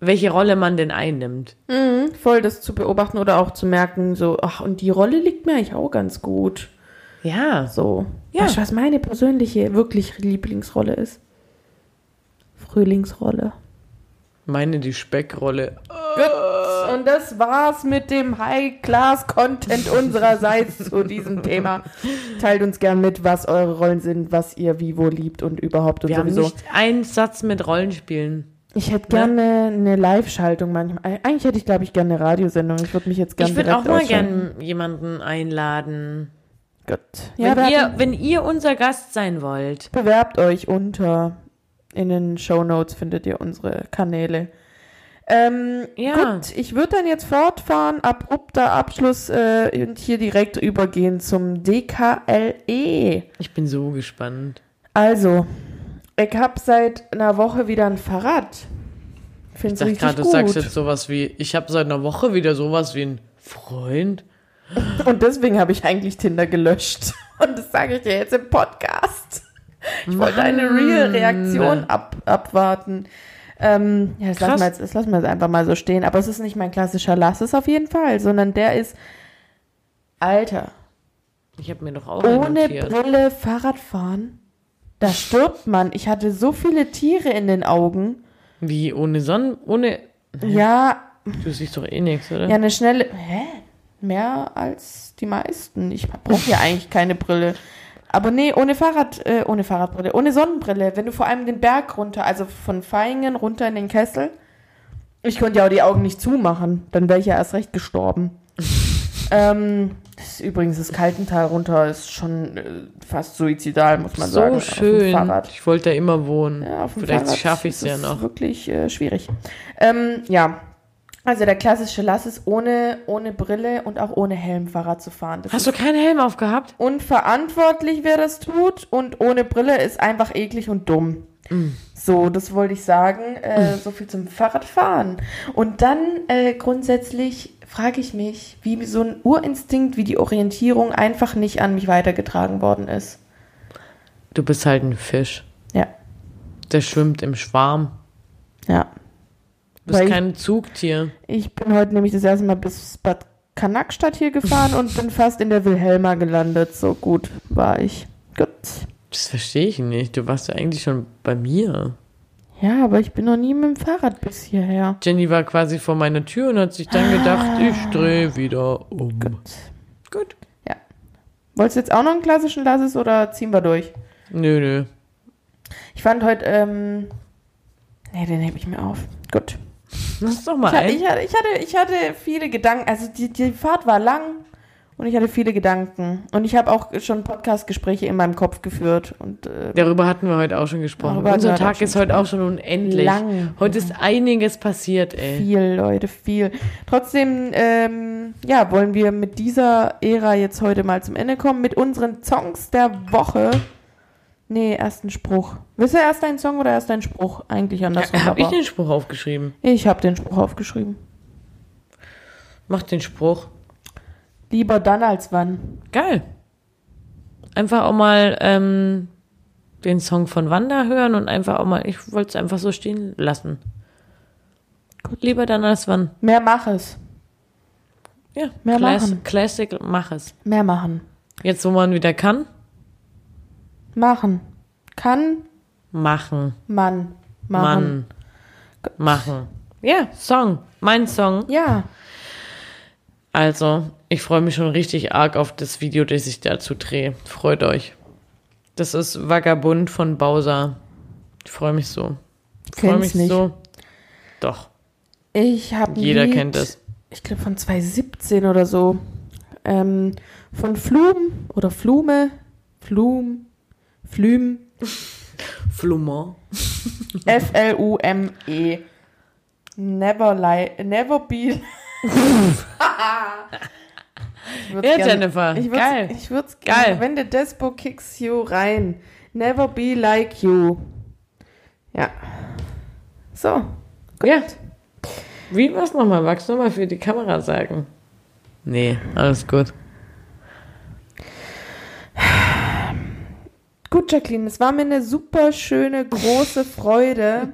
welche Rolle man denn einnimmt. voll das zu beobachten oder auch zu merken, so, ach, und die Rolle liegt mir eigentlich auch ganz gut. Ja. So. Ja. Weißt du, was meine persönliche, wirklich Lieblingsrolle ist? Frühlingsrolle. Meine die Speckrolle. Gut. Und das war's mit dem High-Class-Content unsererseits zu diesem Thema. Teilt uns gern mit, was eure Rollen sind, was ihr wie wo liebt und überhaupt und Wir haben sowieso. nicht einen Satz mit Rollenspielen. Ich hätte gerne eine Live-Schaltung manchmal. Eigentlich hätte ich, glaube ich, gerne eine Radiosendung. Ich würde mich jetzt gerne ich würde auch mal ausschalten. gern jemanden einladen. Gut. Wenn, Ja, wir ihr, wenn ihr unser Gast sein wollt. bewerbt euch unter. In den Show Notes findet ihr unsere Kanäle. Ähm, Ja. Gut, ich würde dann jetzt fortfahren, abrupter Abschluss äh, und hier direkt übergehen zum DKLE. Ich bin so gespannt. Also, ich habe seit einer Woche wieder ein Fahrrad. Ich Find's dachte richtig gerade, du sagst jetzt sowas wie, ich habe seit einer Woche wieder sowas wie ein Freund. Und deswegen habe ich eigentlich Tinder gelöscht. Und das sage ich dir jetzt im Podcast. Ich wollte eine Real-Reaktion ab, abwarten. Ähm, ja, das Krass. lassen, wir jetzt, das lassen wir jetzt einfach mal so stehen. Aber es ist nicht mein klassischer Lass es auf jeden Fall, sondern der ist, Alter, Ich habe mir doch auch ohne. Brille Fahrrad fahren, da stirbt man. Ich hatte so viele Tiere in den Augen. Wie ohne Sonnen, ohne. Ja, Du siehst doch eh nichts, oder? ja, eine schnelle, hä? Mehr als die meisten. Ich brauche ja eigentlich keine Brille. Aber nee, ohne Fahrrad, äh, ohne Fahrradbrille, ohne Sonnenbrille. Wenn du vor allem den Berg runter, also von Feingen runter in den Kessel. Ich konnte ja auch die Augen nicht zumachen. Dann wäre ich ja erst recht gestorben. ähm, das ist übrigens das Kaltental runter ist schon äh, fast suizidal, muss man so sagen. dem schön. Ich wollte da immer wohnen. Ja, auf dem Vielleicht schaffe ich es ja noch. wirklich äh, schwierig. Ähm, ja, also der klassische Lass ist ohne, ohne Brille und auch ohne Helm Fahrrad zu fahren. Das Hast du keinen Helm aufgehabt? unverantwortlich, wer das tut und ohne Brille ist einfach eklig und dumm. Mm. So, das wollte ich sagen. Äh, So viel zum Fahrradfahren. Und dann äh, grundsätzlich frage ich mich, wie so ein Urinstinkt wie die Orientierung einfach nicht an mich weitergetragen worden ist. Du bist halt ein Fisch. Ja, Der schwimmt im Schwarm. ja. Du bist Weil ich- kein Zugtier. Ich bin heute nämlich das erste Mal bis Bad Cannakstadt hier gefahren und bin fast in der Wilhelma gelandet. So gut war ich. Gut. Das verstehe ich nicht. Du warst ja eigentlich schon bei mir. Ja, aber ich bin noch nie mit dem Fahrrad bis hierher. Jenny war quasi vor meiner Tür und hat sich dann gedacht, ich drehe wieder um. Gut. Gut. Ja. Wolltest du jetzt auch noch einen klassischen Lasses oder ziehen wir durch? Nö, nö. Ich fand heute, ähm, nee, den hebe ich mir auf. Gut. Lass doch mal Ich, hatte- ich, hatte, ich, hatte, viele Gedanken, also die, die Fahrt war lang und ich hatte viele Gedanken. Und ich habe auch schon Podcast-Gespräche in meinem Kopf geführt. Und äh, Darüber hatten wir heute auch schon gesprochen. Unser Tag ist heute auch schon unendlich. Lang. Heute ist einiges passiert, ey. viel, Leute, viel. Trotzdem, ähm, ja, wollen wir mit dieser Ära jetzt heute mal zum Ende kommen, mit unseren Songs der Woche. Nee, erst ein Spruch. Willst du erst einen Song oder erst einen Spruch? Eigentlich andersrum. Habe ich aber- den Spruch aufgeschrieben? ich habe den Spruch aufgeschrieben. Mach den Spruch. Lieber dann als wann. Geil. Einfach auch mal ähm, den Song von Wanda hören und einfach auch mal, ich wollte es einfach so stehen lassen. Gut. Lieber dann als wann. Mehr mach es. Ja, Mehr Class machen. Classic, mach es. Mehr machen. Jetzt, wo man wieder kann, Machen. Kann machen. man machen. Mann. Machen. Ja, Song. Mein Song. Ja. Also, ich freue mich schon richtig arg auf das Video, das ich dazu drehe. Freut euch. Das ist Vagabund von Bowser. Ich freue mich so. Ich freue mich nicht. so. Doch, Ich habe jeder kennt es. Ich glaube von 2017 oder so. Ähm, von Flum oder Flume. Flum. Flüm. Flumon. F-L-U-M-E. Never lie, never be. Ja, gern- Jennifer, Ich würd's, geil. Ich würd's Geil. Gerne, wenn der Despo kicks you rein. Never be like you. Ja. So. Ja. Wie war's nochmal? Magst du nochmal für die Kamera sagen? Nee, alles gut. Gut, Jacqueline, es war mir eine super schöne, große Freude.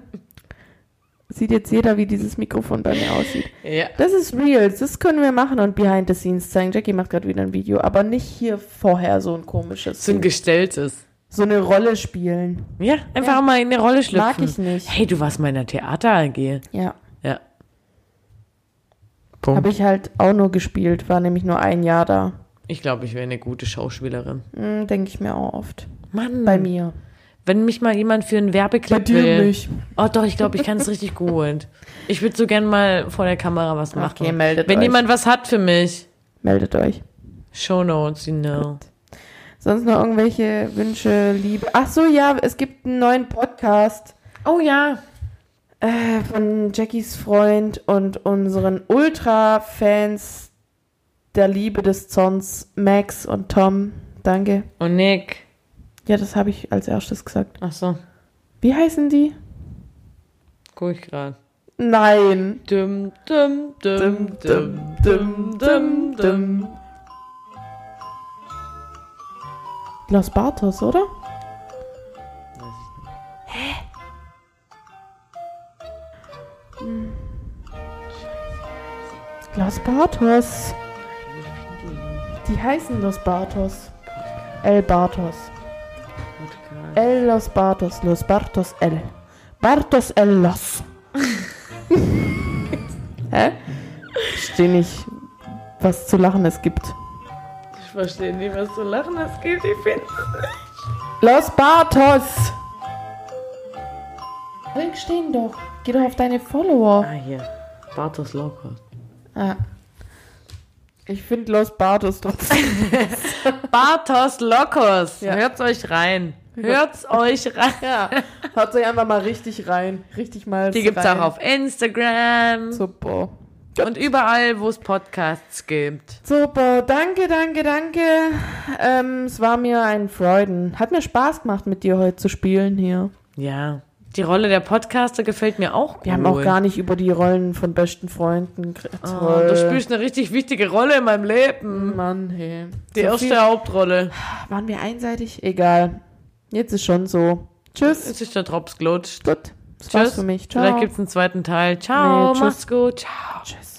Sieht jetzt jeder, wie dieses Mikrofon bei mir aussieht. Ja. Das ist Reels, das können wir machen und Behind the Scenes zeigen. Jackie macht gerade wieder ein Video, aber nicht hier vorher so ein komisches. So ein Ding. gestelltes. so eine Rolle spielen. Ja, einfach Ja. mal in eine Rolle schlüpfen. Mag ich nicht. Hey, du warst mal in der Theater AG. Ja. Ja. Punkt. Habe ich halt auch nur gespielt, war nämlich nur ein Jahr da. Ich glaube, ich wäre eine gute Schauspielerin. Hm, Denke ich mir auch oft. Mann. Bei mir. Wenn mich mal jemand für einen Werbeclip Bei dir will. nicht. Oh doch, ich glaube, ich kann es richtig gut. Ich würde so gern mal vor der Kamera was machen. Okay, meldet Wenn euch. jemand was hat für mich. Meldet euch. Show Notes, you know. Sonst noch irgendwelche Wünsche, Liebe. Ach so, ja, es gibt einen neuen Podcast Oh ja. äh, von Jackies Freund und unseren Ultra-Fans der Liebe des Zorns, Max und Tom. Danke. Und Nick. Ja, das habe ich als erstes gesagt. Ach so, Wie heißen die? guck ich gerade. Nein. Dum, dum, dum, dum, dum, dum, dum. Los Bartos, oder? Hä? Hm. Los Bartos. Die heißen Los Bartos. El Bartos. El Los Bartos. Los Bartos El. Bartos El Los. Hä? Ich verstehe nicht, was zu lachen es gibt. Ich verstehe nicht, was zu lachen es gibt. Ich finde Los Bartos! Link stehen doch. Geh doch auf deine Follower. Ah, hier. Bartos Lowcost. Ah. Ich finde Los Bartos trotzdem. Bartos Locos. Ja. Hört's euch rein. Hört's euch rein. ja. Haut euch einfach mal richtig rein. Richtig mal. Die gibt's rein. auch auf Instagram Super. und überall, wo es Podcasts gibt. Super. Danke, danke, danke. Ähm, es war mir ein Freuden. Hat mir Spaß gemacht, mit dir heute zu spielen hier. Ja, die Rolle der Podcaster gefällt mir auch gut. Wir haben auch gar nicht über die Rollen von besten Freunden geredet. Oh, du spielst eine richtig wichtige Rolle in meinem Leben. Mann, hey. Die So erste Hauptrolle. Waren wir einseitig? Egal. Jetzt ist schon so. Tschüss. Jetzt ist der Drops gelutscht. Gut. Das war's Tschüss. für mich. Ciao. Vielleicht gibt's einen zweiten Teil. Ciao, Nee, tschüss. mach's gut. Ciao. Tschüss.